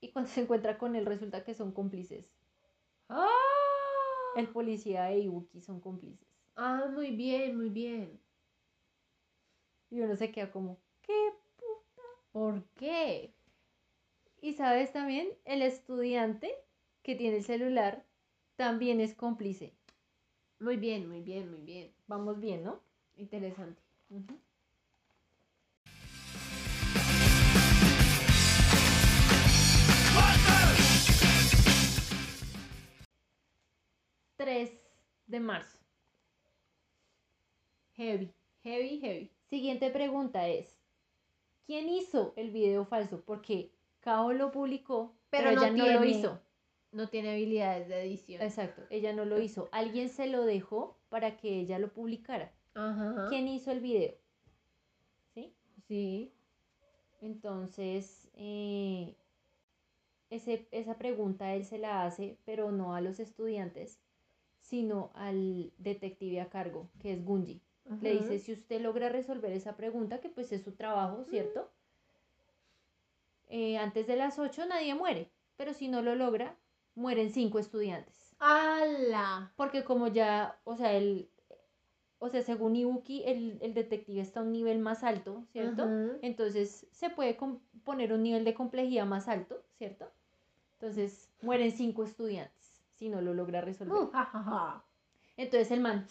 Y cuando se encuentra con él resulta que son cómplices. ¡Ah! El policía e Ibuki son cómplices. Ah, muy bien, muy bien. Y uno se queda como, ¿qué? ¿Por qué? Y sabes también, el estudiante que tiene el celular también es cómplice. Muy bien, muy bien, muy bien. Vamos bien, ¿no? Interesante. 3 de marzo. Heavy. Heavy, heavy. Siguiente pregunta es, ¿quién hizo el video falso? Porque Kao lo publicó, pero, Pero no ella no lo hizo. No tiene habilidades de edición. Exacto, ella no lo hizo. Alguien se lo dejó para que ella lo publicara. Ajá. ¿Quién hizo el video? ¿Sí? Sí. Entonces, eh, ese- esa pregunta él se la hace, pero no a los estudiantes, sino al detective a cargo, que es Gunji. Le dice, si usted logra resolver esa pregunta, que pues es su trabajo, ¿cierto? Eh, antes de las 8 nadie muere, pero si no lo logra, mueren cinco estudiantes. ¡Hala! Porque como ya, o sea, el, o sea, según Ibuki, el, el detective está a un nivel más alto, ¿cierto? Entonces se puede poner un nivel de complejidad más alto, ¿cierto? Entonces mueren cinco estudiantes si no lo logra resolver. Uh, ja, ja, ja. Entonces el man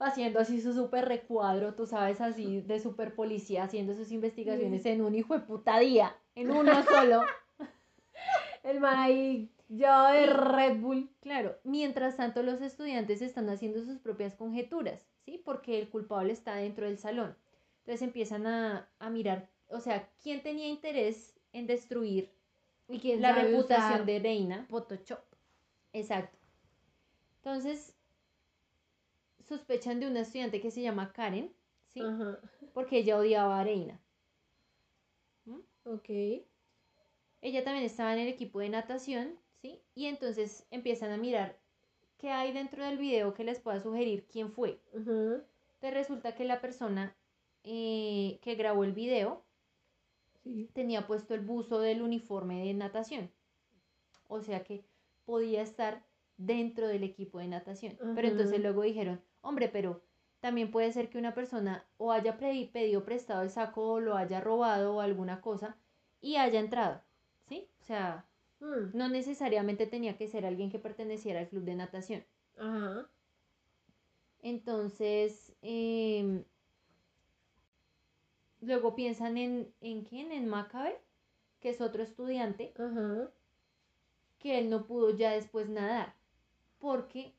haciendo así su super recuadro, tú sabes, así de super policía, haciendo sus investigaciones en un hijo de puta día, en uno solo. El man ahí, yo de Red Bull. Claro, mientras tanto los estudiantes están haciendo sus propias conjeturas, ¿sí? Porque el culpable está dentro del salón. Entonces empiezan a, a mirar, o sea, ¿quién tenía interés en destruir ¿Y quién la reputación de Reina? Photoshop? Exacto. Entonces, sospechan de una estudiante que se llama Karen, ¿sí? Ajá. Porque ella odiaba a Reina. Ok. Ella también estaba en el equipo de natación, ¿sí? Y entonces empiezan a mirar qué hay dentro del video que les pueda sugerir quién fue. Entonces resulta que la persona eh, que grabó el video Sí. tenía puesto el buzo del uniforme de natación. O sea que podía estar dentro del equipo de natación. Pero entonces luego dijeron, hombre, pero también puede ser que una persona o haya pedido prestado el saco o lo haya robado o alguna cosa y haya entrado. ¿Sí? O sea, Mm. no necesariamente tenía que ser alguien que perteneciera al club de natación. Ajá. Entonces, em, luego piensan en, ¿en quién? En Macabe, que es otro estudiante, Ajá. que él no pudo ya después nadar, porque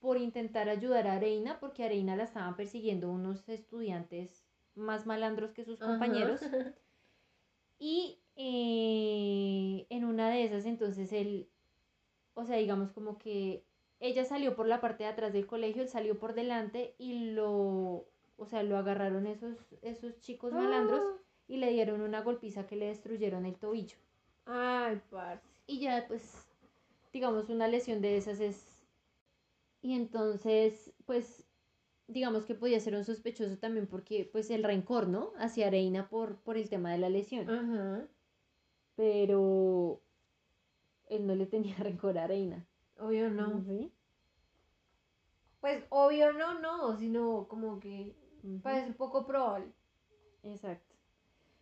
por intentar ayudar a Reina, porque a Reina la estaban persiguiendo unos estudiantes más malandros que sus compañeros, Ajá. y eh, en una de esas entonces él, o sea, digamos como que ella salió por la parte de atrás del colegio, él salió por delante y lo, o sea, lo agarraron esos, esos chicos malandros y le dieron una golpiza que le destruyeron el tobillo. Ay, parce. Y ya, pues, digamos, una lesión de esas es... Y entonces, pues, digamos que podía ser un sospechoso también porque, pues, el rencor, ¿no? Hacia Reina por, por el tema de la lesión. Ajá. Pero él no le tenía rencor a Reina. Obvio no. ¿Sí? Pues obvio no, no, sino como que Ujú. parece poco probable. Exacto.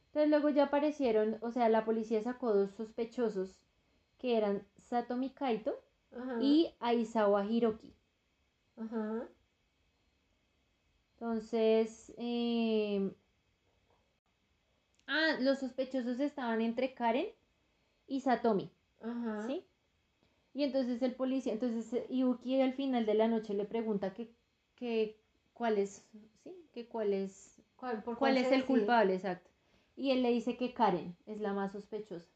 Entonces luego ya aparecieron, o sea, la policía sacó dos sospechosos que eran Satomi Kaito Ajá. y Aizawa Hiroki. Ajá. Entonces, em, ah, los sospechosos estaban entre Karen y Satomi, Ajá. ¿sí? Y entonces el policía, entonces eh, Yuki al final de la noche le pregunta que, que cuál es, ¿sí? Que cuál es, ¿Cuál, por cuál es el decide? culpable, exacto. Y él le dice que Karen es la más sospechosa.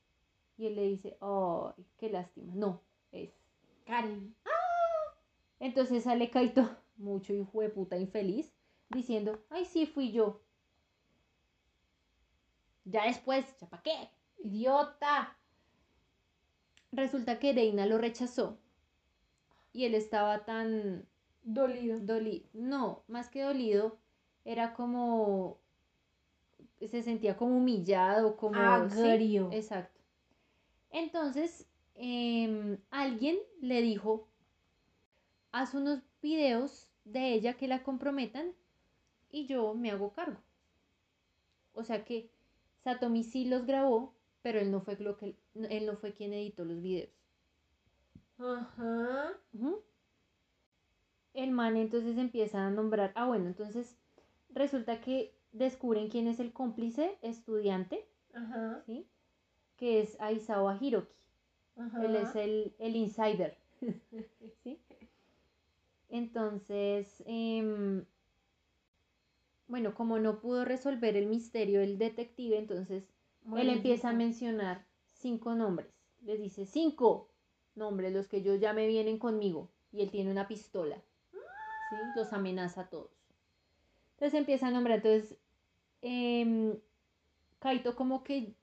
Y él le dice, oh, qué lástima. No, es. Karen. Entonces sale Kaito, mucho hijo de puta infeliz, diciendo, ay, sí, fui yo. Ya después, ¿ya para qué? Idiota. Resulta que Reina lo rechazó. Y él estaba tan Dolido. dolido. No, más que dolido, era como. Se sentía como humillado, como. ¿sí? Agrio. Exacto. Entonces, em, alguien le dijo: haz unos videos de ella que la comprometan y yo me hago cargo. O sea que Satomi sí los grabó, pero él no fue lo que él no fue quien editó los videos. Ajá. El man entonces empieza a nombrar, ah bueno, entonces resulta que descubren quién es el cómplice estudiante, Ajá. ¿sí? Que es Aizawa Hiroki. Ajá. Él es el, el insider. ¿Sí? Entonces, em, bueno, como no pudo resolver el misterio el detective, entonces él empieza a mencionar cinco nombres. Les dice cinco nombres, los que yo ya me vienen conmigo. Y él tiene una pistola. ¿sí? Los amenaza a todos. Entonces empieza a nombrar. Entonces, em, Kaito como que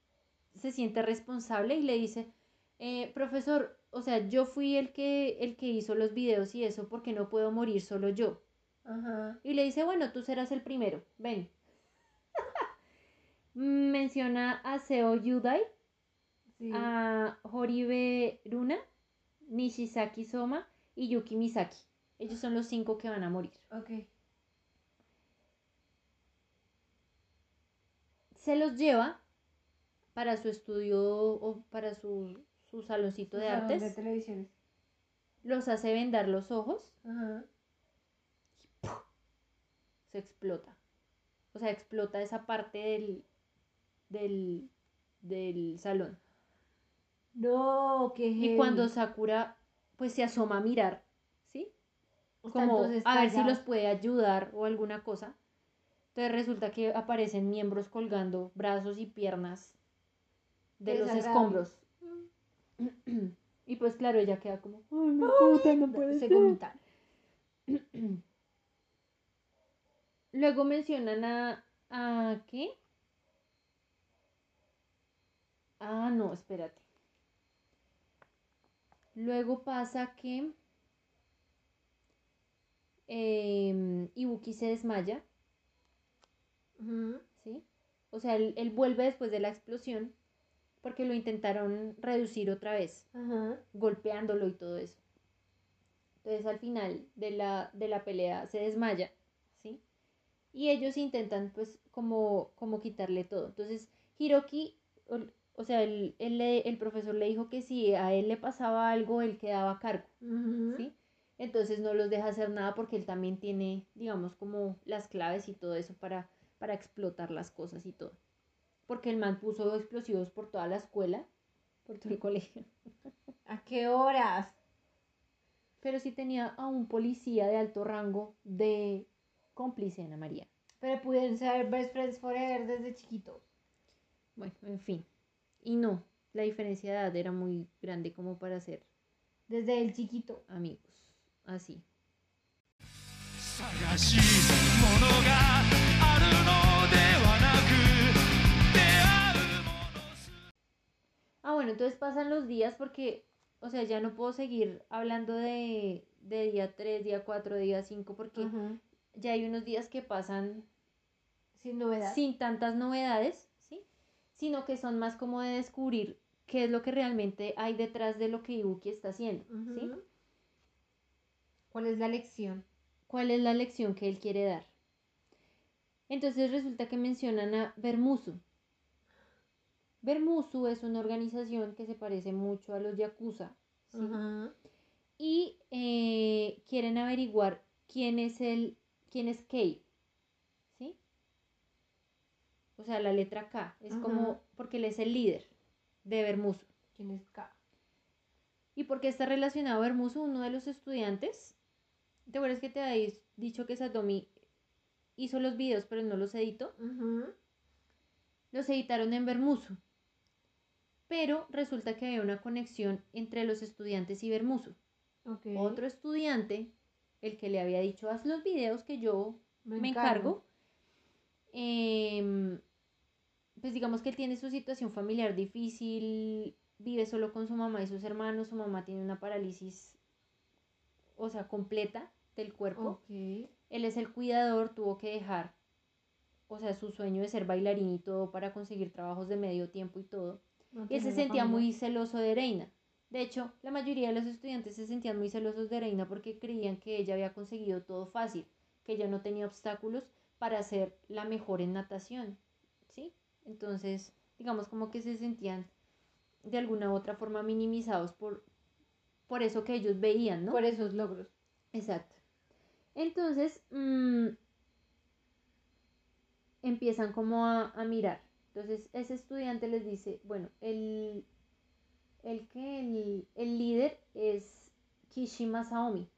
se siente responsable y le dice, "Eh, profesor, o sea, yo fui el que, el que hizo los videos y eso porque no puedo morir solo yo. Ajá. Y le dice, bueno, tú serás el primero, ven. Menciona a Seo Yudai, Sí. a Horibe Runa, Nishizaki Soma y Yuki Misaki. Ellos son los cinco que van a morir. Ok. Se los lleva para su estudio o para su, su saloncito de artes. De televisiones. Los hace vendar los ojos, Ajá. Se explota. O sea, explota esa parte del, del, del salón. No, qué Y cuando Sakura pues se asoma a mirar, ¿sí? Como a ver si los puede ayudar o alguna cosa. Entonces resulta que aparecen miembros colgando brazos y piernas de los escombros. y pues claro, ella queda como, ay, no, puta, no puede Se ser". Luego mencionan a, a ¿qué? Ah, no, espérate. Luego pasa que em, Ibuki se desmaya. ¿sí? O sea, él, él vuelve después de la explosión porque lo intentaron reducir otra vez, Ajá. golpeándolo y todo eso. Entonces al final de la, de la pelea se desmaya. Y ellos intentan pues como, como quitarle todo. Entonces Hiroki, o, o sea, el, él le- el profesor le dijo que si a él le pasaba algo, él quedaba a cargo. ¿sí? Entonces no los deja hacer nada porque él también tiene, digamos, como las claves y todo eso para, para explotar las cosas y todo. Porque el man puso explosivos por toda la escuela, por todo el colegio. ¿A qué horas? Pero sí tenía a un policía de alto rango de cómplice de Ana María. Pero pudieron ser best friends forever desde chiquito. Bueno, en fin. Y no, la diferencia de edad era muy grande como para ser. Desde el chiquito. Amigos, así. Ah, bueno, entonces pasan los días porque, o sea, ya no puedo seguir hablando de, de día 3, día 4, día 5, porque ya hay unos días que pasan Sin novedad. sin tantas novedades, ¿sí? Sino que son más como de descubrir qué es lo que realmente hay detrás de lo que Ibuki está haciendo, ¿sí? ¿Cuál es la lección? ¿Cuál es la lección que él quiere dar? Entonces resulta que mencionan a Bermusu. Bermusu es una organización que se parece mucho a los Yakuza, ¿sí? Y eh, quieren averiguar quién es el quién es Kei, ¿sí? O sea, la letra K es Ajá. como porque él es el líder de Bermuso. ¿Quién es K? ¿Y por qué está relacionado Bermuso? Uno de los estudiantes. ¿Te acuerdas que te habéis dicho que Satomi hizo los videos pero no los editó? Los editaron en Bermuso. Pero resulta que había una conexión entre los estudiantes y Bermuso. Ok. otro estudiante, el que le había dicho, haz los videos que yo Me me, encargo". encargo, em, pues digamos que él tiene su situación familiar difícil, vive solo con su mamá y sus hermanos, su mamá tiene una parálisis, o sea, completa del cuerpo. Él es el cuidador, tuvo que dejar, o sea, su sueño de ser bailarín y todo para conseguir trabajos de medio tiempo y todo. Y él se sentía familia. muy celoso de Reina. De hecho, la mayoría de los estudiantes se sentían muy celosos de Reina porque creían que ella había conseguido todo fácil, que ella no tenía obstáculos para ser la mejor en natación, ¿sí? Entonces, digamos como que se sentían de alguna u otra forma minimizados por, por eso que ellos veían, ¿no? Por esos logros. Exacto. Entonces, mm, empiezan como a, a mirar. Entonces, ese estudiante les dice, bueno, el, el que el, el líder es Kishima Saomi.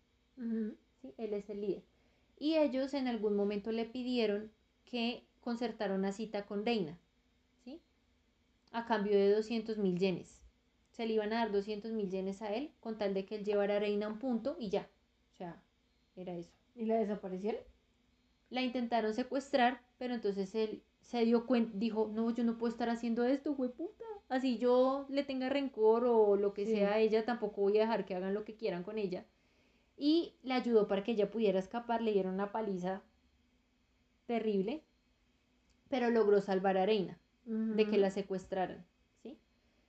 ¿sí? Él es el líder. Y ellos en algún momento le pidieron que concertara una cita con Reina, ¿sí? A cambio de 200 mil yenes. Se le iban a dar 200 mil yenes a él con tal de que él llevara a Reina a un punto y ya. O sea, era eso. ¿Y la desaparecieron? La intentaron secuestrar, pero entonces él se dio cuenta, dijo, no, yo no puedo estar haciendo esto, güey, puta. Así yo le tenga rencor o lo que Sí. sea a ella, tampoco voy a dejar que hagan lo que quieran con ella. Y le ayudó para que ella pudiera escapar, le dieron una paliza terrible, pero logró salvar a Reina de que la secuestraran, ¿sí?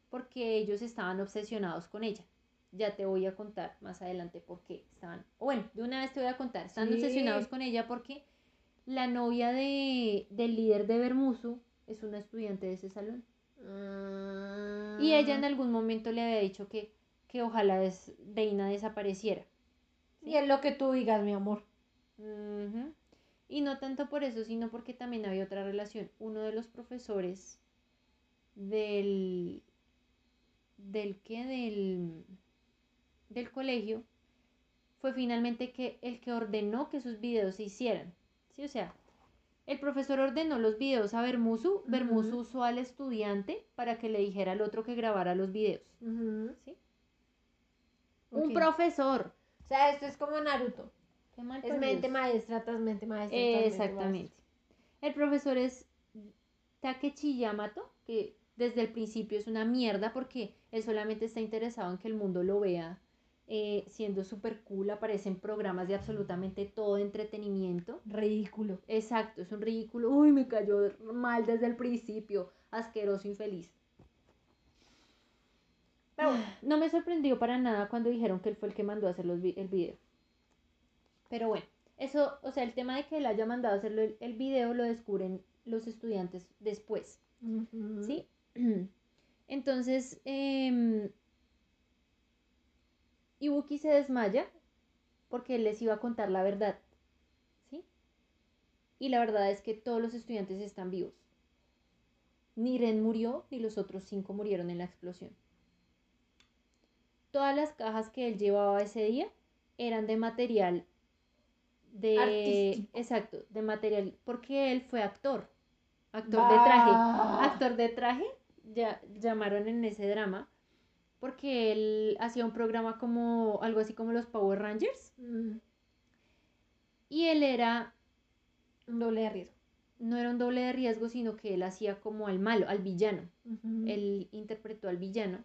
Porque ellos estaban obsesionados con ella. Ya te voy a contar más adelante por qué estaban. o Bueno, de una vez te voy a contar. Están Sí. obsesionados con ella porque la novia de, del líder de Bermuzu es una estudiante de ese salón. Y ella en algún momento le había dicho que, que ojalá des- Reina desapareciera. Y es lo que tú digas, mi amor. Y no tanto por eso, sino porque también había otra relación. Uno de los profesores del del que del del colegio fue finalmente que el que ordenó que sus videos se hicieran. Sí, o sea, el profesor ordenó los videos a Bermuzu, Bermuzu usó al estudiante para que le dijera al otro que grabara los videos, ¿sí? Un profesor. O sea, esto es como Naruto. Qué mal Es mente Dios. maestra tras mente maestra. tras Exactamente. El profesor es Takechi Yamato, que desde el principio es una mierda porque él solamente está interesado en que el mundo lo vea eh, siendo súper cool, aparece en programas de absolutamente todo entretenimiento. Ridículo. Exacto, es un ridículo. Uy, me cayó mal desde el principio. Asqueroso, infeliz. Pero bueno, No me sorprendió para nada cuando dijeron que él fue el que mandó a hacer los vi- el video. Pero bueno, eso, o sea, el tema de que él haya mandado a hacer el, el video lo descubren los estudiantes después. ¿sí? Entonces, eh, Ibuki se desmaya porque él les iba a contar la verdad, ¿sí? Y la verdad es que todos los estudiantes están vivos. Ni Ren murió, ni los otros cinco murieron en la explosión. Todas las cajas que él llevaba ese día eran de material de Artístico. exacto, de material porque él fue actor, actor de traje, actor de traje, ya llamaron en ese drama porque él hacía un programa como algo así como los Power Rangers Mm, y él era Un doble de riesgo. no era un doble de riesgo, sino que él hacía como al malo, al villano. Él interpretó al villano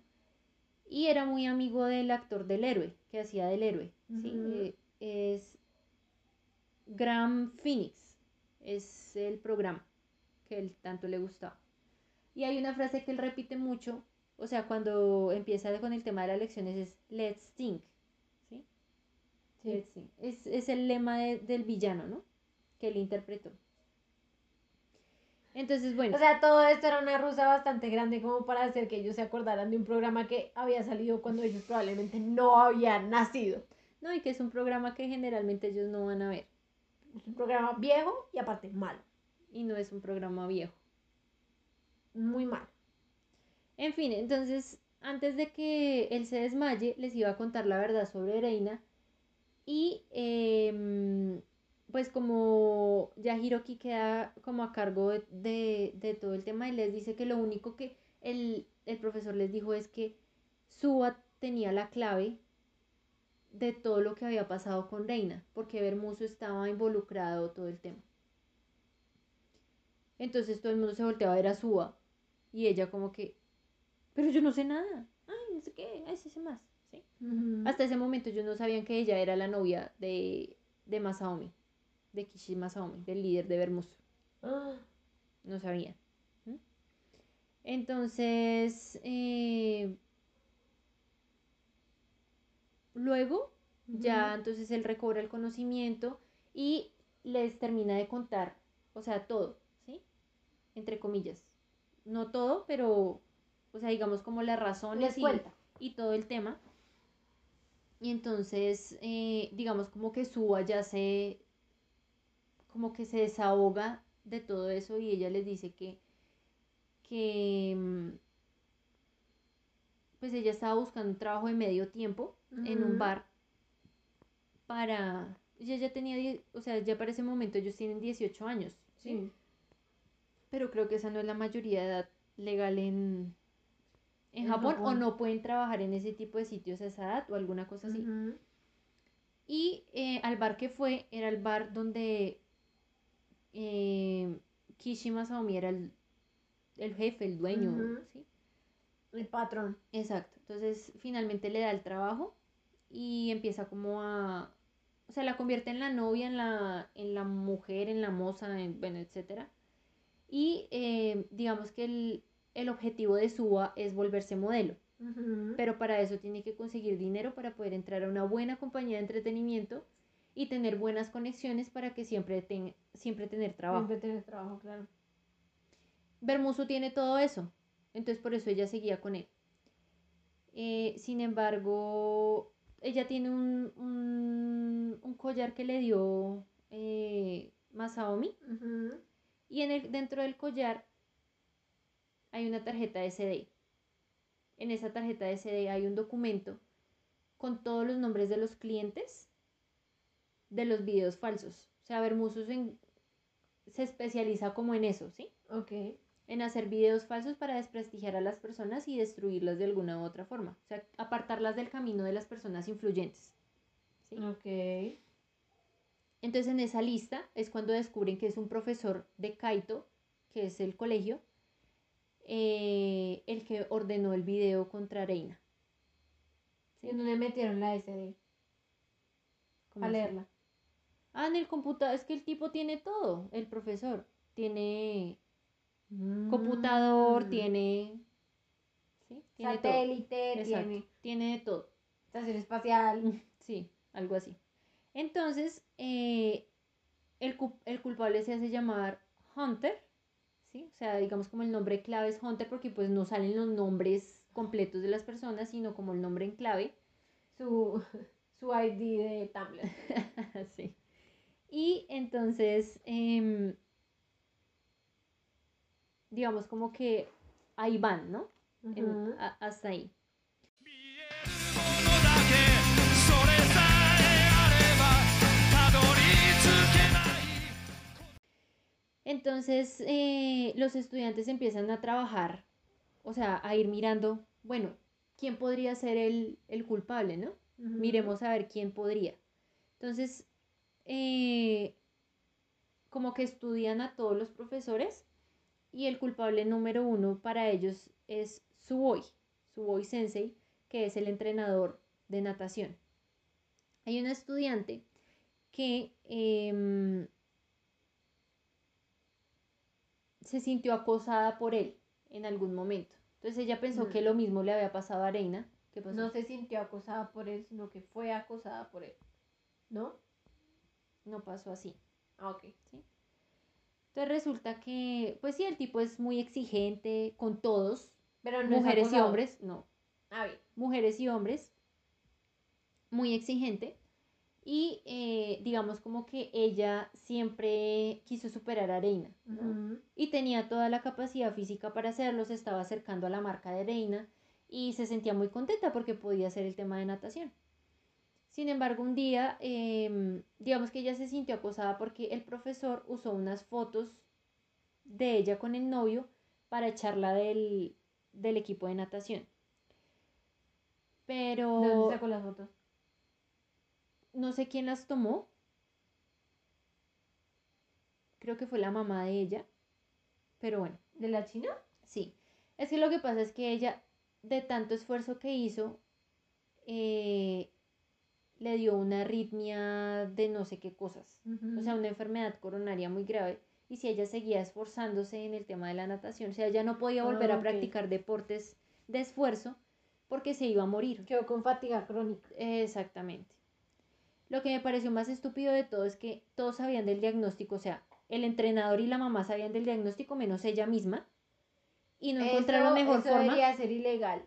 y era muy amigo del actor del héroe, que hacía del héroe. ¿sí? Eh, es Graham Phoenix, es el programa que él tanto le gustaba. Y hay una frase que él repite mucho, o sea, cuando empieza con el tema de las lecciones es Let's think. ¿sí? Sí. Let's think. Es, es el lema de- del villano, ¿no? Que él interpretó. Entonces, bueno. O sea, todo esto era una rusa bastante grande como para hacer que ellos se acordaran de un programa que había salido cuando ellos probablemente no habían nacido. No, y que es un programa que generalmente ellos no van a ver. Es un programa viejo y aparte malo. Y no es un programa viejo. Muy malo. En fin, entonces, antes de que él se desmaye, les iba a contar la verdad sobre Reina. Y em, pues como ya Hiroki queda como a cargo de, de- todo el tema y les dice que lo único que el, el profesor les dijo es que Suba tenía la clave de todo lo que había pasado con Reina, porque Bermuzo estaba involucrado todo el tema. Entonces todo el mundo se volteaba a ver a Suba y ella como que, pero yo no sé nada, ay, no sé qué, ay, sí sé más, ¿sí? Hasta ese momento ellos no sabían que ella era la novia de, de Masaomi, de Kishi Masaomi, del líder de Bermuzo. Ah, No sabían. Entonces, eh, luego, ya entonces él recobra el conocimiento y les termina de contar, o sea, todo, ¿sí? Entre comillas. No todo, pero, o sea, digamos como las razones y, todo el tema. Y entonces, eh, digamos como que Suba ya se, como que se desahoga de todo eso y ella les dice que, que, mm, pues ella estaba buscando un trabajo de medio tiempo en un bar para, ella ya tenía, o sea, ya para ese momento ellos tienen 18 años, ¿sí? Sí. pero creo que esa no es la mayoría de edad legal en, en, Japón, Japón. o no pueden trabajar en ese tipo de sitios a esa edad o alguna cosa así. Ujú. Y eh, al bar que fue, era el bar donde eh, Kishi Masaomi era el, el jefe, el dueño, Ujú. ¿sí? El patrón. Exacto. Entonces finalmente le da el trabajo y empieza como a... O sea, la convierte en la novia, en la, en la mujer, en la moza, en, bueno, etcétera. Y eh, digamos que el, el objetivo de Suba es volverse modelo. Pero para eso tiene que conseguir dinero para poder entrar a una buena compañía de entretenimiento y tener buenas conexiones para que siempre, ten- siempre tener trabajo. Siempre tienes trabajo, claro. Bermuso tiene todo eso, entonces por eso ella seguía con él. Eh, sin embargo, ella tiene un, un, un collar que le dio eh, Masaomi y en el, dentro del collar hay una tarjeta SD. En esa tarjeta SD hay un documento con todos los nombres de los clientes de los videos falsos. O sea, Bermusos en- se especializa como en eso, ¿sí? Ok. En hacer videos falsos para desprestigiar a las personas y destruirlas de alguna u otra forma. O sea, apartarlas del camino de las personas influyentes. ¿sí? Ok. Entonces en esa lista es cuando descubren que es un profesor de Kaito, que es el colegio, eh, el que ordenó el video contra Reina. ¿Y en dónde metieron la SD? ¿Cómo A así? leerla. Ah, en el computador, es que el tipo tiene todo, el profesor. Tiene computador, Mm. tiene... ¿Sí? Tiene todo. Satélite, Exacto, tiene tiene de todo. estación espacial. Sí, algo así. Entonces, eh, el culpable se hace llamar Hunter, ¿sí? O sea, digamos como el nombre clave es Hunter porque pues no salen los nombres completos de las personas, sino como el nombre en clave. Su, su ID de Tumblr. sí. Y entonces, em, digamos como que ahí van, ¿no? En- Ujú. a- hasta ahí. Entonces, eh, los estudiantes empiezan a trabajar, o sea, a ir mirando, bueno, ¿quién podría ser el, el culpable, no? Miremos a ver quién podría. Entonces, eh, como que estudian a todos los profesores y el culpable número uno para ellos es Suboi, Suboi Sensei, que es el entrenador de natación. Hay una estudiante que em, se sintió acosada por él en algún momento. Entonces ella pensó Mm. que lo mismo le había pasado a Reina. ¿Qué pasó? No se sintió acosada por él, sino que fue acosada por él. ¿No? no pasó así. Ah, ok. Entonces resulta que, pues sí, el tipo es muy exigente con todos, Pero no mujeres y hombres, no, Ah, bien. mujeres y hombres, muy exigente. Y eh, digamos como que ella siempre quiso superar a Reina. Y tenía toda la capacidad física para hacerlo, se estaba acercando a la marca de Reina y se sentía muy contenta porque podía hacer el tema de natación. Sin embargo, un día, em, digamos que ella se sintió acosada porque el profesor usó unas fotos de ella con el novio para echarla del, del equipo de natación. ¿De Pero dónde sacó las fotos? No sé quién las tomó. Creo que fue la mamá de ella. Pero bueno. ¿De la China? Sí, es que lo que pasa es que ella, de tanto esfuerzo que hizo, eh, le dio una arritmia de no sé qué cosas, o sea, una enfermedad coronaria muy grave. Y si ella seguía esforzándose en el tema de la natación, o sea, ella no podía volver Ah, a ok. practicar deportes de esfuerzo porque se iba a morir. Quedó con fatiga crónica. Exactamente. Lo que me pareció más estúpido de todo es que todos sabían del diagnóstico, o sea, el entrenador y la mamá sabían del diagnóstico menos ella misma y no encontraron Eso- mejor eso forma. debería ser ilegal.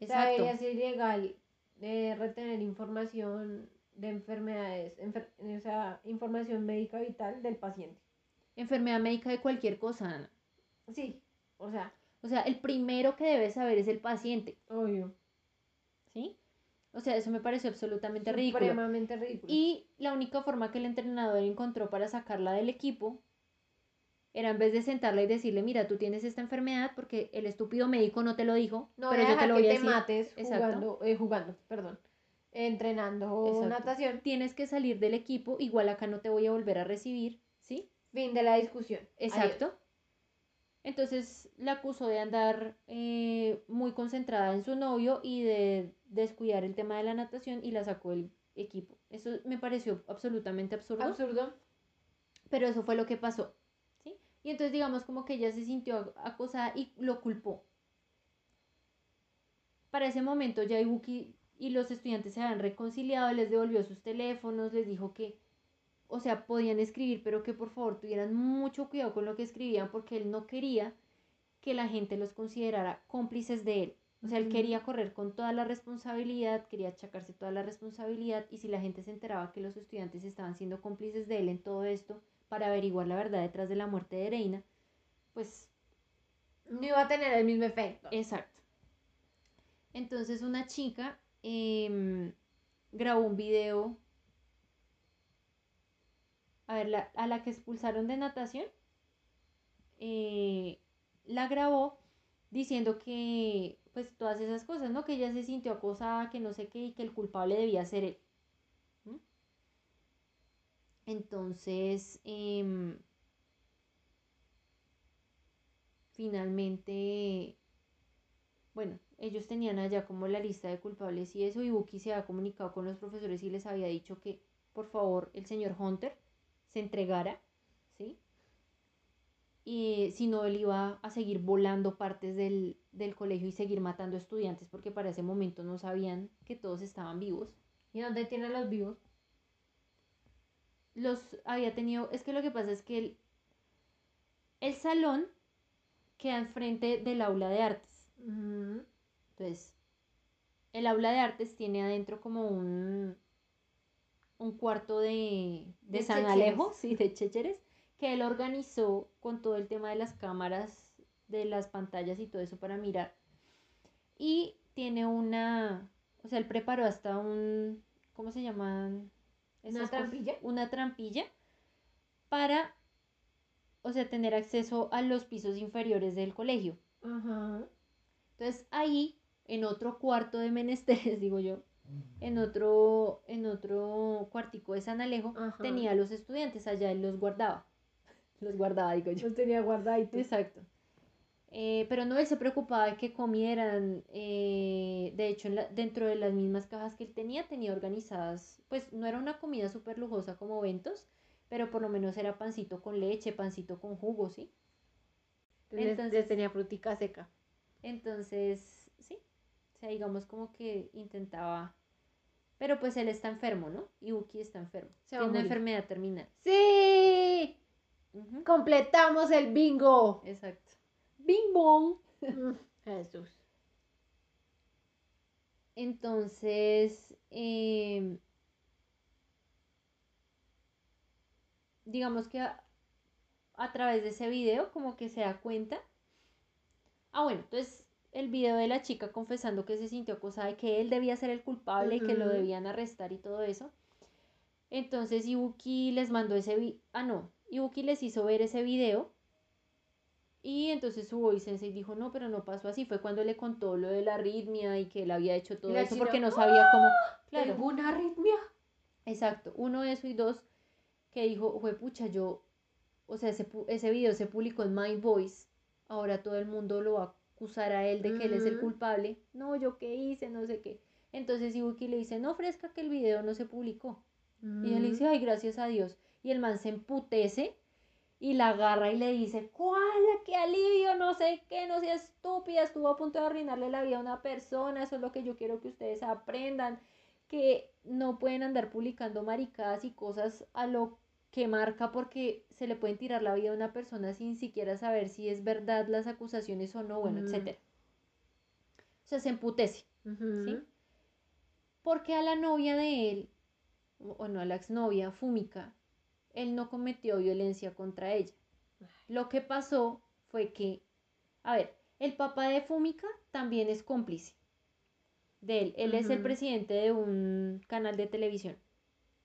Exacto. debería ser ilegal eh, retener información de enfermedades, enfer- o sea, información médica vital del paciente. Enfermedad médica de cualquier cosa, Ana. Sí, o sea, O sea, el primero que debe saber es el paciente, obvio. ¿sí? O sea, eso me pareció absolutamente ridículo. Supremamente ridículo. Y la única forma que el entrenador encontró para sacarla del equipo era en vez de sentarla y decirle, mira, tú tienes esta enfermedad porque el estúpido médico no te lo dijo, No pero voy a yo te lo que voy a te mates jugando, eh, jugando, perdón, entrenando Exacto. natación. Tienes que salir del equipo, igual acá no te voy a volver a recibir, ¿sí? Fin de la discusión. Exacto. Entonces la acusó de andar eh, muy concentrada en su novio y de descuidar el tema de la natación y la sacó del equipo. Eso me pareció absolutamente absurdo. Absurdo. Pero eso fue lo que pasó, ¿sí? Y entonces digamos como que ella se sintió acosada y lo culpó. Para ese momento ya Ibuki y los estudiantes se habían reconciliado, les devolvió sus teléfonos, les dijo que, o sea, podían escribir, pero que por favor tuvieran mucho cuidado con lo que escribían porque él no quería que la gente los considerara cómplices de él. O sea, él quería correr con toda la responsabilidad, quería achacarse toda la responsabilidad y si la gente se enteraba que los estudiantes estaban siendo cómplices de él en todo esto para averiguar la verdad detrás de la muerte de Reina, pues No iba a tener el mismo efecto. exacto. Entonces una chica em, grabó un video, a ver, la- a la que expulsaron de natación, eh, la grabó diciendo que, pues, todas esas cosas, ¿no? Que ella se sintió acosada, que no sé qué, y que el culpable debía ser él. Entonces, em, finalmente, bueno, ellos tenían allá como la lista de culpables y eso, y Buki se había comunicado con los profesores y les había dicho que, por favor, el señor Hunter se entregara, ¿sí? Y si no, él iba a seguir volando partes del, del colegio y seguir matando estudiantes, porque para ese momento no sabían que todos estaban vivos. ¿Y dónde tienen los vivos? Los había tenido, es que lo que pasa es que el, el salón queda enfrente del aula de artes. Entonces, el aula de artes tiene adentro como un, un cuarto de, de De San. Alejo, sí, de Chécheres, que él organizó con todo el tema de las cámaras, de las pantallas y todo eso para mirar. Y tiene una, o sea, él preparó hasta un, ¿cómo se llaman? ¿Una trampilla? Una trampilla para, o sea, tener acceso a los pisos inferiores del colegio. Ajá. Entonces ahí, en otro cuarto de menesteres, digo yo, en otro, en otro cuartico de San Alejo, Ajá. tenía a los estudiantes, allá él los guardaba. Los guardaba, digo yo. Los tenía guardaditos. Exacto. Eh, pero no, él se preocupaba de que comieran. eh, de hecho, la- dentro de las mismas cajas que él tenía, tenía organizadas, pues no era una comida súper lujosa como Ventos, pero por lo menos era pancito con leche, pancito con jugo, ¿sí? Entonces, les tenía frutica seca. Entonces, o sea, digamos como que intentaba, pero pues él está enfermo, ¿no? Y Uki está enfermo, Se tiene una enfermedad terminal. ¡Sí! Completamos el bingo. Exacto. Bing bong. Jesús. Entonces, em, digamos que a, a través de ese video como que se da cuenta. Ah, bueno, entonces el video de la chica confesando que se sintió acosada y que él debía ser el culpable y que lo debían arrestar y todo eso. Entonces Ibuki les mandó ese video. Ah, no. Ibuki les hizo ver ese video. Y entonces su voice sensei dijo, no, pero no pasó así. Fue cuando le contó lo de la arritmia y que él había hecho todo eso porque no sabía cómo. Claro. Tengo una arritmia. Exacto, uno eso y dos que dijo, fue pucha, yo, o sea, ese, ese video se publicó en My Voice, ahora todo el mundo lo va a acusar a él de que él es el culpable, no, yo qué hice, no sé qué. Entonces Ibuki le dice, no ofrezca que el video no se publicó. Y ella le dice, ay, gracias a Dios. Y el man se emputece y la agarra y le dice, ¿cuál? ¡Qué alivio! No sé qué, no sea estúpida, estuvo a punto de arruinarle la vida a una persona, eso es lo que yo quiero que ustedes aprendan, que no pueden andar publicando maricadas y cosas a lo que marca porque se le pueden tirar la vida a una persona sin siquiera saber si es verdad las acusaciones o no, bueno, etcétera. O sea, se emputece. ¿sí? Porque a la novia de él, o no, a la exnovia, Fúmica, él no cometió violencia contra ella. Lo que pasó fue que, a ver, el papá de Fúmica también es cómplice de él. Él es el presidente de un canal de televisión.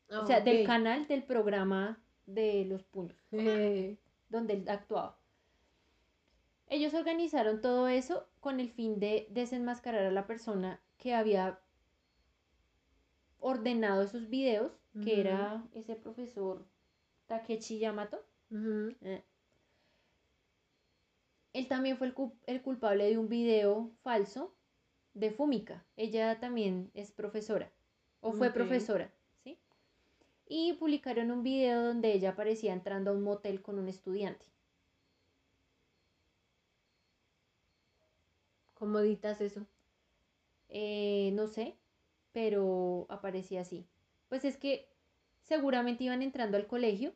Ah, o sea, del canal del programa de los puños. Eh, donde él actuaba. Ellos organizaron todo eso con el fin de desenmascarar a la persona que había ordenado esos videos, que era ese profesor Takechi Yamato. Eh. Él también fue el, cu- el culpable de un video falso de Fumika. Ella también es profesora, o fue profesora. Y publicaron un video donde ella aparecía entrando a un motel con un estudiante. ¿Cómo editas eso? Eh, no sé, pero aparecía así. Pues es que seguramente iban entrando al colegio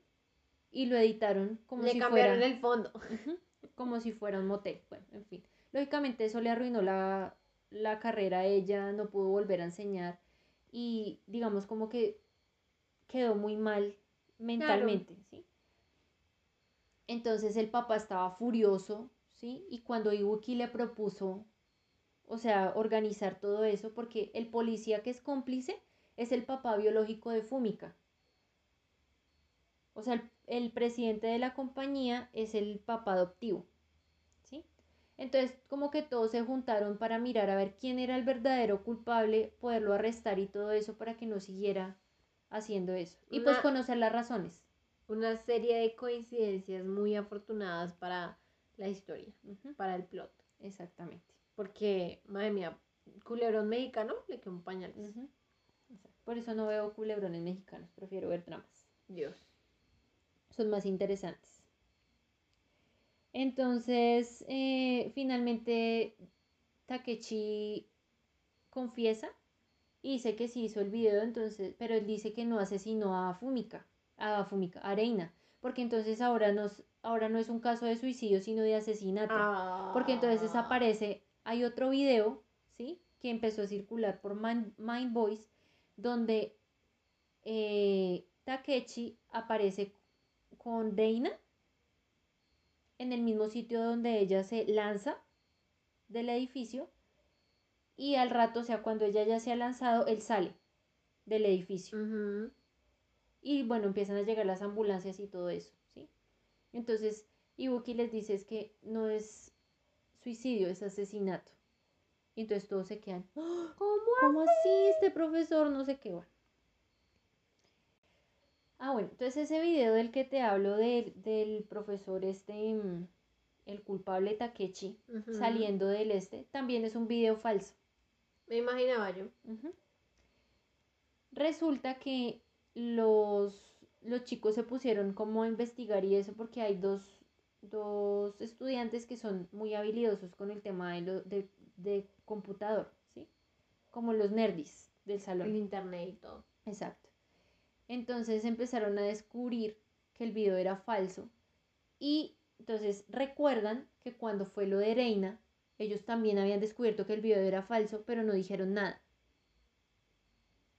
y lo editaron como Le si cambiaron fuera... el fondo. Como si fuera un motel. Bueno, en fin. Lógicamente eso le arruinó la, la carrera a ella, no pudo volver a enseñar y digamos como que quedó muy mal mentalmente, ¿sí? Entonces el papá estaba furioso, ¿sí? Y cuando Ibuki le propuso, o sea, organizar todo eso, porque el policía que es cómplice es el papá biológico de Fumika. O sea, el, el presidente de la compañía es el papá adoptivo, ¿sí? Entonces, como que todos se juntaron para mirar a ver quién era el verdadero culpable, poderlo arrestar y todo eso para que no siguiera haciendo eso. Y pues conocer las razones. Una serie de coincidencias muy afortunadas para la historia, para el plot. Exactamente. Porque, madre mía, culebrón mexicano le quedó un pañal. Por eso no veo culebrones mexicanos, prefiero ver dramas. Dios. Son más interesantes. Entonces, eh, finalmente Takechi confiesa y dice que sí hizo el video, entonces, pero él dice que no asesinó a Fumika, a Fumika, a Reina, porque entonces ahora, nos, ahora no es un caso de suicidio, sino de asesinato. Porque entonces Ah. aparece, hay otro video, ¿sí? Que empezó a circular por Mind, Mind Voice, donde eh, Takechi aparece con Deina en el mismo sitio donde ella se lanza del edificio y al rato, o sea, cuando ella ya se ha lanzado, él sale del edificio. Y bueno, empiezan a llegar las ambulancias y todo eso, ¿sí? Entonces, Ibuki les dice es que no es suicidio, es asesinato. Y entonces todos se quedan, "¡Ah! ¿Cómo? ¿cómo así este profesor? No sé qué va. Ah, bueno, entonces ese video del que te hablo de- del profesor este, mm, el culpable Takechi, saliendo del este, también es un video falso. Me imaginaba yo. Resulta que los, los chicos se pusieron como a investigar y eso porque hay dos, dos estudiantes que son muy habilidosos con el tema de, lo- de, de computador, ¿sí? Como los nerdis del salón. El internet y todo. Exacto. Entonces empezaron a descubrir que el video era falso y entonces recuerdan que cuando fue lo de Reina, ellos también habían descubierto que el video era falso, pero no dijeron nada.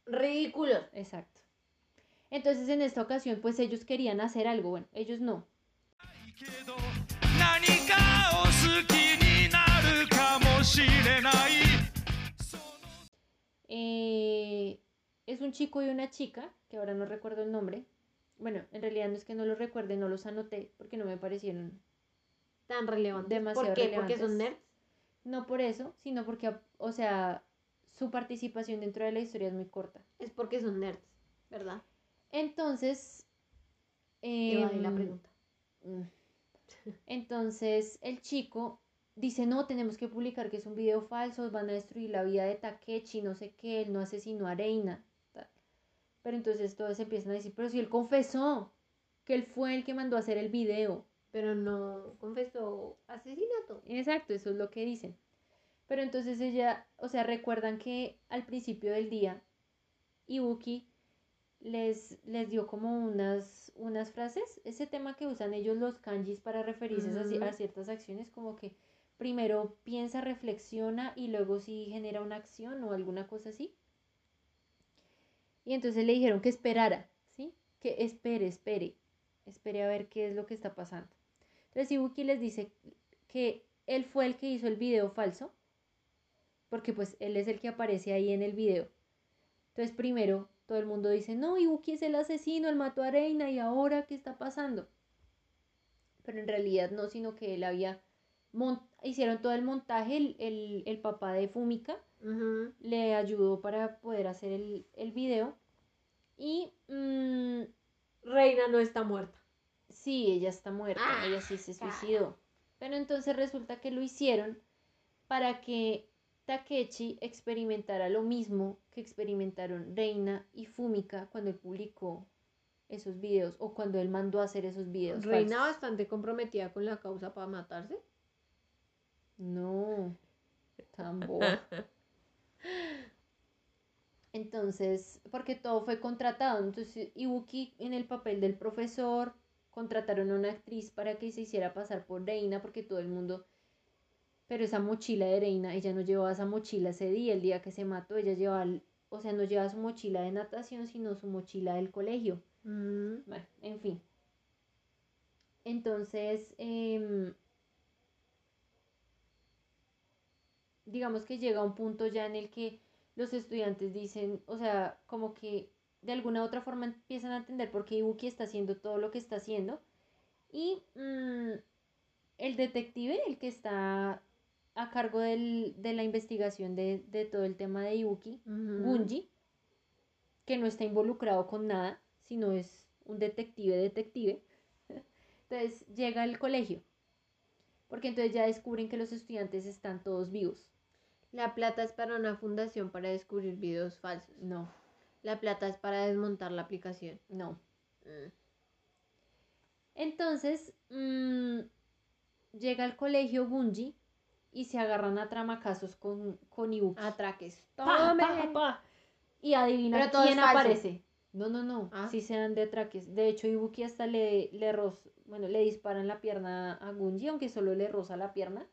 Ridículos. Exacto. Entonces en esta ocasión pues ellos querían hacer algo, bueno, ellos no. Eh, es un chico y una chica, que ahora no recuerdo el nombre. Bueno, en realidad no es que no los recuerde, no los anoté porque no me parecieron tan relevantes. Demasiado ¿Por qué? Porque son nerds. No por eso, sino porque, o sea, su participación dentro de la historia es muy corta. Es porque son nerds, ¿verdad? Entonces... Evadí la em, pregunta. Mm. Entonces el chico dice, no, tenemos que publicar que es un video falso, van a destruir la vida de Takechi, no sé qué, él no asesinó a Reina. tal. Pero entonces todos empiezan a decir, pero si él confesó que él fue el que mandó a hacer el video. Pero no confesó asesinato. Exacto, eso es lo que dicen. Pero entonces ella, o sea, recuerdan que al principio del día, Ibuki les, les dio como unas, unas frases, ese tema que usan ellos los kanjis para referirse a ciertas acciones, como que primero piensa, reflexiona y luego si genera una acción o alguna cosa así. Y entonces le dijeron que esperara, ¿sí? Que espere, espere, espere a ver qué es lo que está pasando. Entonces Ibuki les dice que él fue el que hizo el video falso, porque pues él es el que aparece ahí en el video. Entonces primero todo el mundo dice, no, Ibuki es el asesino, él mató a Reina y ahora ¿qué está pasando? pero en realidad no, sino que él había, hicieron todo el montaje, el, el, el papá de Fumika le ayudó para poder hacer el, el video. Y mm, Reina no está muerta. Sí, ella está muerta, Ah, ella sí se cara. suicidó. Pero entonces resulta que lo hicieron para que Takechi experimentara lo mismo que experimentaron Reina y Fumika cuando él publicó esos videos o cuando él mandó a hacer esos videos. Reina falsos. bastante comprometida con la causa para matarse. No, tan boba. Entonces, porque todo fue contratado. Entonces, Ibuki en el papel del profesor, contrataron a una actriz para que se hiciera pasar por Reina, porque todo el mundo. Pero esa mochila de Reina, ella no llevaba esa mochila ese día, el día que se mató, ella llevaba, o sea, no llevaba su mochila de natación, sino su mochila del colegio. Mm. Bueno, en fin. Entonces, em, digamos que llega un punto ya en el que los estudiantes dicen, o sea, como que de alguna u otra forma empiezan a entender por qué Ibuki está haciendo todo lo que está haciendo. Y mm, el detective, el que está a cargo del- de la investigación de, de todo el tema de Ibuki. Gunji, que no está involucrado con nada, sino es un detective detective. Entonces llega al colegio, porque entonces ya descubren que los estudiantes están todos vivos. La plata es para una fundación para descubrir videos falsos. No, La plata es para desmontar la aplicación. no. Mm. Entonces mm, llega al colegio Gunji y se agarran a tramacazos con, con Ibuki. Atraques. Pa, pa, pa. Y adivina Pero todo quién es falso. aparece. No, no, no. Ah. Sí se dan de atraques. De hecho, Ibuki hasta le, le roz- bueno, le dispara en la pierna a Gunji, aunque solo le roza la pierna,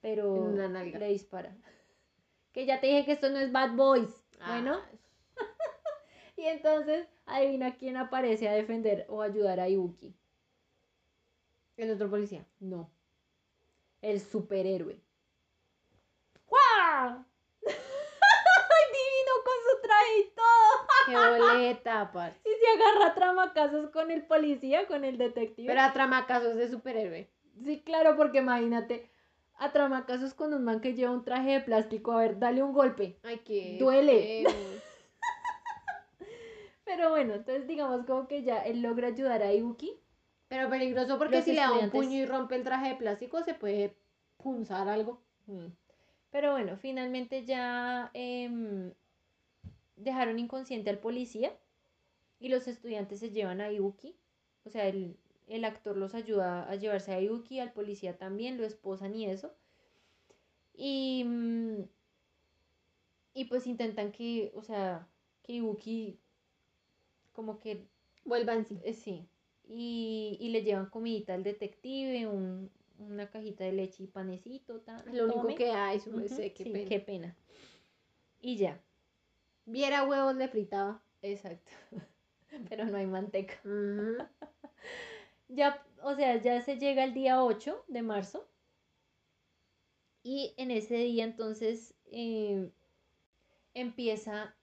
pero le dispara. Que ya te dije que esto no es Bad Boys. Bueno, Ah, y entonces adivina quién aparece a defender o ayudar a Ibuki. El otro policía. No. El superhéroe. ¡Guau! ¡Ay, divino con su traje y todo! Qué boleta, aparte. Y se agarra a tramacazos con el policía, con el detective. Pero a tramacazos de superhéroe. Sí, claro, porque imagínate, a tramacazos con un man que lleva un traje de plástico. A ver, dale un golpe. Ay, qué. Duele. Pero bueno, entonces digamos como que ya él logra ayudar a Ibuki. Pero peligroso porque Los si le da un puño y rompe el traje de plástico, se puede punzar algo. Mm. Pero bueno, finalmente ya em, dejaron inconsciente al policía y los estudiantes se llevan a Ibuki. O sea, el, el actor los ayuda a llevarse a Ibuki, al policía también, lo esposan y eso. Y, mm, y pues intentan que, o sea, que Ibuki como que Vuelvan sí. eh, sí. Y, y le llevan comidita al detective, un- una cajita de leche y panecito. ta, Lo único que hay, su qué sí, pena. qué pena. Y ya, Viera huevos le fritaba. exacto. Pero no hay manteca. Ya, o sea, ya se llega el día 8 de marzo. Y en ese día entonces eh, empieza,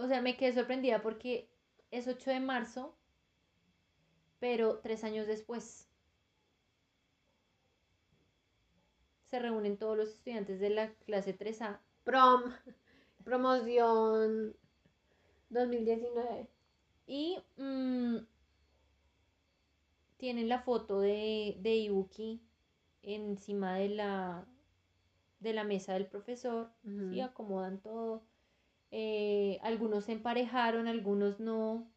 o sea, me quedé sorprendida porque es 8 de marzo, pero tres años después. Se reúnen todos los estudiantes de la clase 3A Prom. Promoción 2019. Y mm, tienen la foto de, de Ibuki encima de la, de la mesa del profesor. Ujú. ¿sí? Acomodan todo. Eh, algunos se emparejaron, algunos no.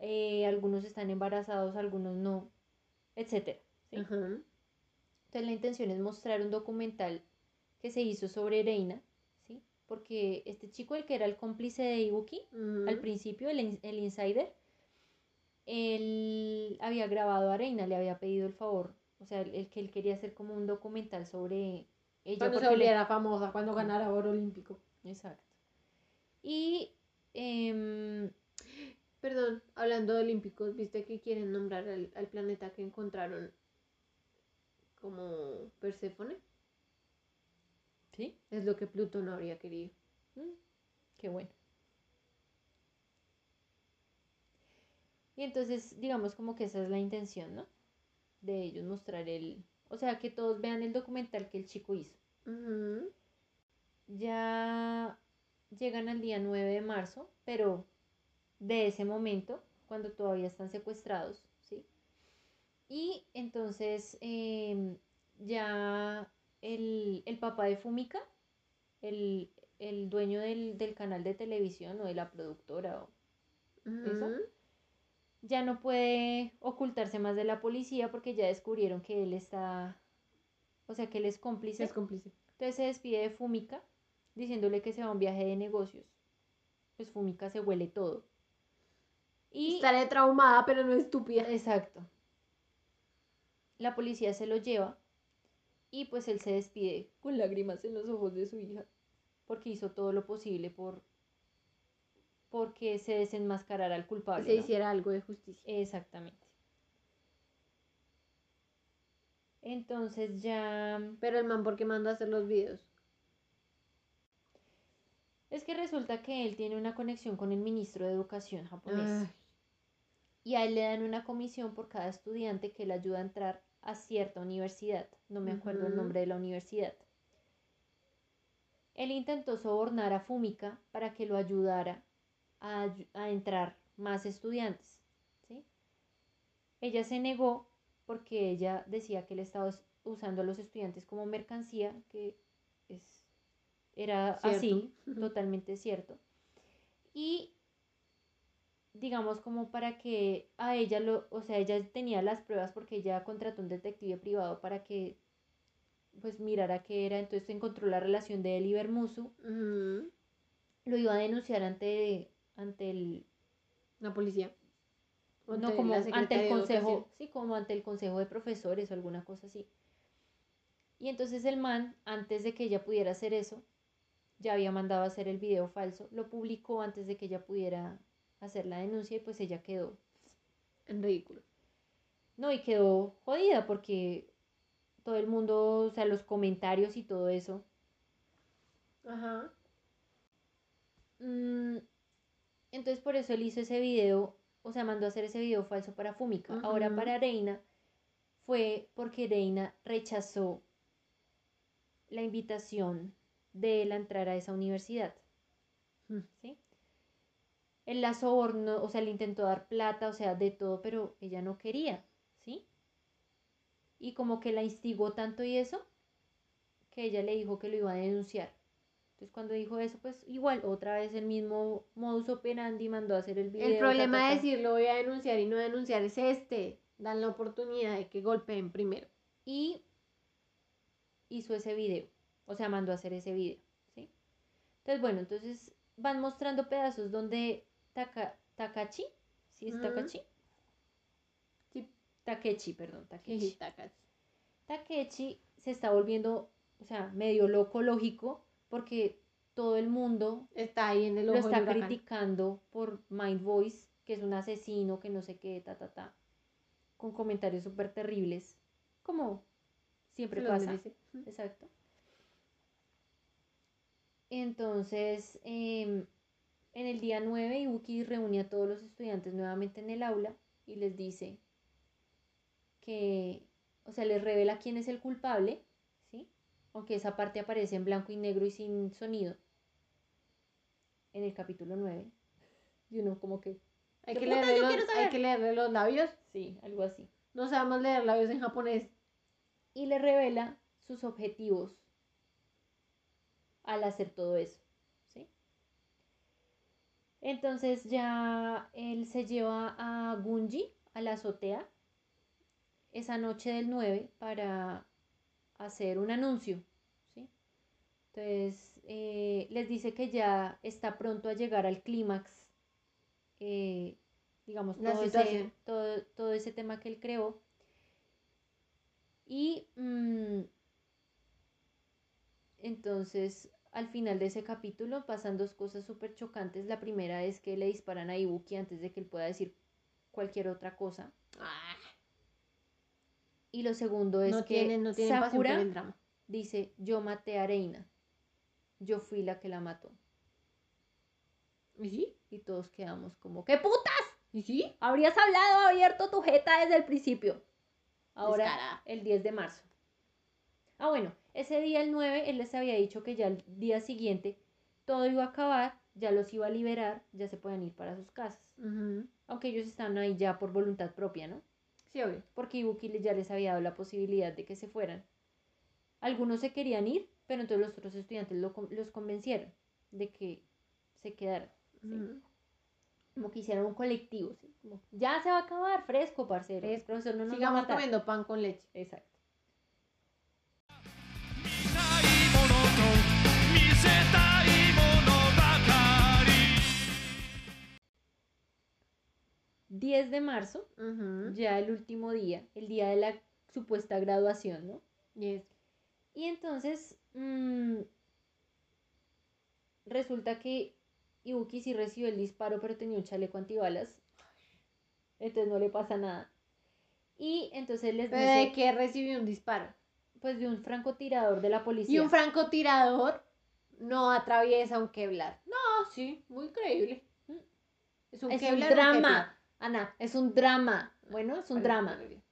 eh, algunos están embarazados, algunos no. Ajá. Entonces la intención es mostrar un documental que se hizo sobre Reina, ¿sí? Porque este chico, el que era el cómplice de Ibuki, al principio, el, el insider, él había grabado a Reina, le había pedido el favor, o sea, el, el que él quería hacer como un documental sobre ella. Cuando se volviera famosa, cuando ganara oro olímpico. Exacto. Y em, Perdón, hablando de olímpicos, ¿viste que quieren nombrar al, al planeta que encontraron como Perséfone? sí, Es lo que Plutón no habría querido. Mm, qué bueno. Y entonces, digamos como que esa es la intención, ¿no? de ellos mostrar el, o sea, que todos vean el documental que el chico hizo. Ya llegan al día 9 de marzo, pero de ese momento, cuando todavía están secuestrados, ¿sí? Y entonces em, ya el, el papá de Fumika, el, el dueño del, del canal de televisión o de la productora, o- ¿Eso? Ya no puede ocultarse más de la policía porque ya descubrieron que él está, o sea, que él es cómplice. Es cómplice. Entonces se despide de Fumika diciéndole que se va a un viaje de negocios. Pues Fumika se huele todo. Y Estaré traumada, pero no estúpida. exacto. La policía se lo lleva y pues él se despide con lágrimas en los ojos de su hija porque hizo todo lo posible por porque se desenmascarara al culpable. se ¿no? hiciera algo de justicia. Exactamente. Entonces ya Pero el man, ¿por qué manda a hacer los videos? Es que resulta que él tiene una conexión con el ministro de Educación japonés. Ay, y a él le dan una comisión por cada estudiante que le ayuda a entrar a cierta universidad. No me acuerdo el nombre de la universidad. Él intentó sobornar a Fumika para que lo ayudara a, a entrar más estudiantes. ¿sí? Ella se negó porque ella decía que él estaba us- usando a los estudiantes como mercancía, que es, era así, totalmente cierto. Y digamos como para que a ella lo, o sea, ella tenía las pruebas porque ella contrató un detective privado para que pues mirara qué era, entonces encontró la relación de él y Bermusu, ujú. lo iba a denunciar ante ante el La policía. No como ante el consejo, sí, como ante el consejo de profesores o alguna cosa así. Y entonces el man, antes de que ella pudiera hacer eso, ya había mandado a hacer el video falso, lo publicó antes de que ella pudiera hacer la denuncia y pues ella quedó En ridículo. No, y quedó jodida porque todo el mundo, o sea, los comentarios y todo eso. Ajá. mm, entonces por eso él hizo ese video, o sea, mandó a hacer ese video falso para Fumika. Ahora para Reina fue porque Reina rechazó la invitación de él a entrar a esa universidad. Mm. ¿Sí? Él la sobornó, o sea, le intentó dar plata, o sea, de todo, pero ella no quería, ¿sí? Y como que la instigó tanto y eso, que ella le dijo que lo iba a denunciar. Entonces cuando dijo eso, pues igual, otra vez el mismo modus operandi mandó a hacer el video. El ta, problema ta, de decir lo voy a denunciar y no denunciar es este. Dan la oportunidad de que golpeen primero. y hizo ese video, o sea, mandó a hacer ese video, ¿sí? Entonces, bueno, entonces van mostrando pedazos donde Taka, Takachi, ¿sí es Ujú. Takachi? Sí. Takechi, perdón, Takechi. Tacas. Takechi se está volviendo, o sea, medio loco lógico, porque todo el mundo Está ahí en el lo ojo del está criticando por Mind Voice, que es un asesino, que no sé qué, ta, ta, ta, con comentarios súper terribles, como siempre pasa. Exacto. Entonces, em, en el día 9, Ibuki reúne a todos los estudiantes nuevamente en el aula y les dice que, o sea, les revela quién es el culpable, ¿sí? Aunque esa parte aparece en blanco y negro y sin sonido en el capítulo 9. Y uno como que, Hay ¿Qué que, putas leerle los, hay que leerle los labios. sí, algo así. No sabemos leer labios en japonés. y le revela sus objetivos al hacer todo eso, ¿sí? Entonces ya él se lleva a Gunji a la azotea esa noche del 9 para hacer un anuncio, ¿sí? Entonces eh, les dice que ya está pronto a llegar al clímax, eh, digamos, todo ese, todo, todo ese tema que él creó. Y mm, entonces, al final de ese capítulo pasan dos cosas súper chocantes. La primera es que le disparan a Ibuki antes de que él pueda decir cualquier otra cosa. Ah, Y lo segundo es no que tienen, no tienen pasión por Sakura el drama. dice, yo maté a Reina. Yo fui la que la mató. ¿Y sí? Y todos quedamos como, ¿qué putas? ¿Y sí? Habrías hablado abierto tu jeta desde el principio. Ahora, Descarada. el 10 de marzo. Ah, bueno, ese día, el 9, él les había dicho que ya el día siguiente todo iba a acabar, ya los iba a liberar, ya se pueden ir para sus casas. Aunque ellos están ahí ya por voluntad propia, ¿no? Sí, obvio. Porque Ibuki ya les había dado la posibilidad de que se fueran. Algunos se querían ir, pero entonces los otros estudiantes lo los convencieron de que se quedaran. Como que hicieran un colectivo. ¿sí? Como, ya se va a acabar, fresco, parcero. Fresco. profesor no nos va a Sigamos matar". comiendo pan con leche. Exacto. 10 de marzo, ya el último día, el día de la supuesta graduación, ¿no? Yes. Y entonces mm, resulta que Ibuki sí recibió el disparo, pero tenía un chaleco antibalas. Entonces no le pasa nada. Y entonces les Pero de dice, que recibió un disparo. pues de un francotirador de la policía. Y un francotirador no atraviesa un Kevlar. No, sí, muy creíble. Mm. Es un es un Kevlar. drama. Ana, es un drama. Bueno, es un drama. horrible.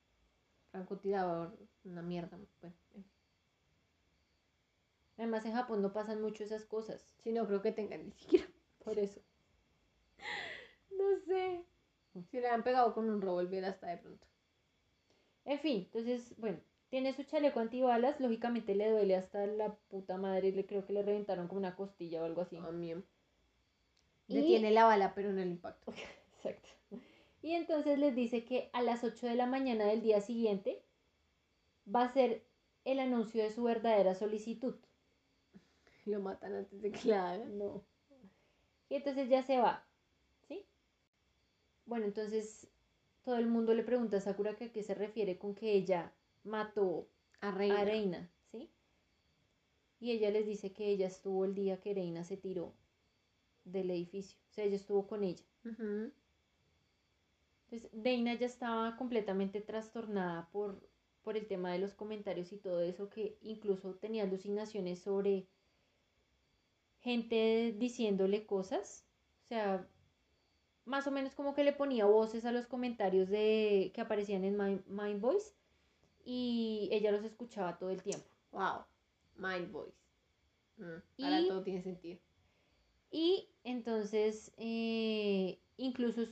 Francotirador, una mierda. Bueno. Además en Japón no pasan mucho esas cosas. Sí, no creo que tengan ni siquiera. Por eso. No sé. Si le han pegado con un revólver hasta de pronto. En fin, entonces, bueno, tiene su chaleco antibalas, lógicamente le duele hasta la puta madre, le creo que le reventaron como una costilla o algo así. También. Y- Detiene la bala, pero no el impacto. Exacto. Y entonces les dice que a las 8 de la mañana del día siguiente va a ser el anuncio de su verdadera solicitud. Lo matan antes de que la hagan. No. Y entonces ya se va. ¿Sí? Bueno, entonces todo el mundo le pregunta a Sakura que a qué se refiere con que ella mató A Reina. a Reina, ¿sí? Y ella les dice que ella estuvo el día que Reina se tiró del edificio. O sea, ella estuvo con ella. Entonces, Reina ya estaba completamente trastornada por, por el tema de los comentarios y todo eso, que incluso tenía alucinaciones sobre gente diciéndole cosas. O sea, más o menos como que le ponía voces a los comentarios de que aparecían en Mind, Mind Voice y ella los escuchaba todo el tiempo. Wow. Mind Voice. Mm, Ahora Y- todo tiene sentido. Y entonces, eh, incluso,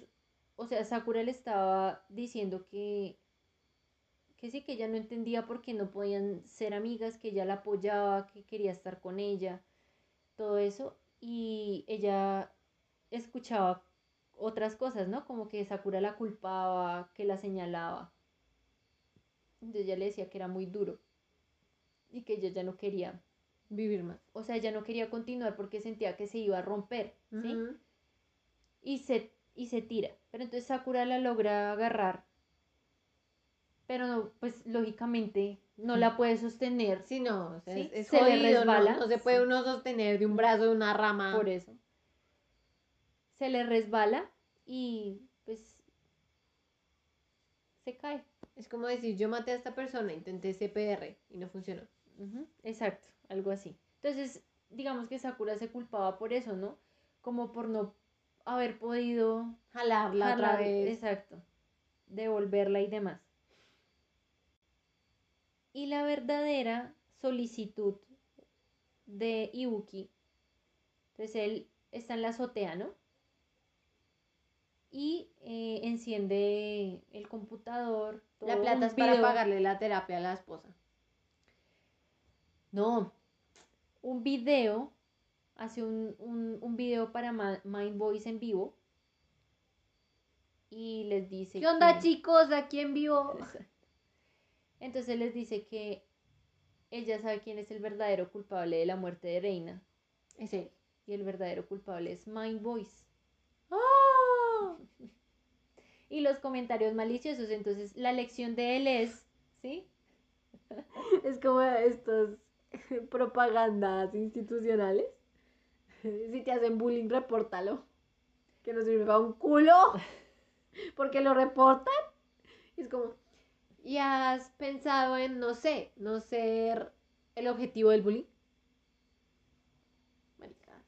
o sea, Sakura le estaba diciendo que, que sí, que ella no entendía por qué no podían ser amigas, que ella la apoyaba, que quería estar con ella, todo eso. Y ella escuchaba otras cosas, ¿no? Como que Sakura la culpaba, que la señalaba. Entonces ella le decía que era muy duro y que ella ya no quería Vivir más. o sea, ella no quería continuar porque sentía que se iba a romper, ¿sí? Y se, y se tira. Pero entonces Sakura la logra agarrar. Pero no, pues lógicamente no la puede sostener Sí, no, o sea, Sí, es, es se le jodido, ¿no? resbala, No, se puede sí. uno sostener de un brazo de una rama. por eso. Se le resbala y pues se cae. Es como decir, yo maté a esta persona, intenté CPR y no funcionó. Ujú, Exacto, algo así. Entonces, digamos que Sakura se culpaba por eso, ¿no? Como por no haber podido Jalarla otra vez. Exacto. Devolverla y demás. Y la verdadera solicitud de Ibuki. Entonces él está en la azotea, ¿no? Y eh, enciende el computador. La plata es para video. pagarle la terapia a la esposa. No, un video, hace un, un, un video para Mind Voice en vivo y les dice ¿Qué onda, que- chicos? Aquí en vivo. Entonces les dice que ella sabe quién es el verdadero culpable de la muerte de Reina Es él. y el verdadero culpable es Mind Voice. ¡Oh! Y los comentarios maliciosos, entonces la lección de él es, ¿sí? Es como estas propagandas institucionales. Si te hacen bullying, repórtalo. Que no sirve para un culo. Porque lo reportan. Es como, ¿y has pensado en, no sé, no ser el objetivo del bullying? Marica.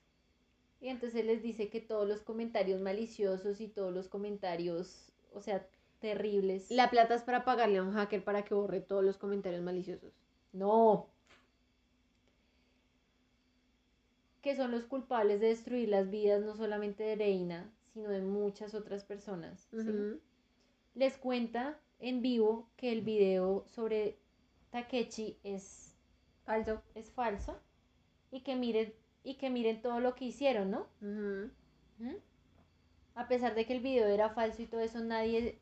Y entonces les dice que todos los comentarios maliciosos y todos los comentarios, o sea, terribles. La plata es para pagarle a un hacker para que borre todos los comentarios maliciosos. No. Que son los culpables de destruir las vidas no solamente de Reina, sino de muchas otras personas. Les cuenta en vivo que el video sobre Takechi es, Falso. es falso y que miren y que miren todo lo que hicieron, ¿no? ¿Mm? A pesar de que el video era falso y todo eso, nadie...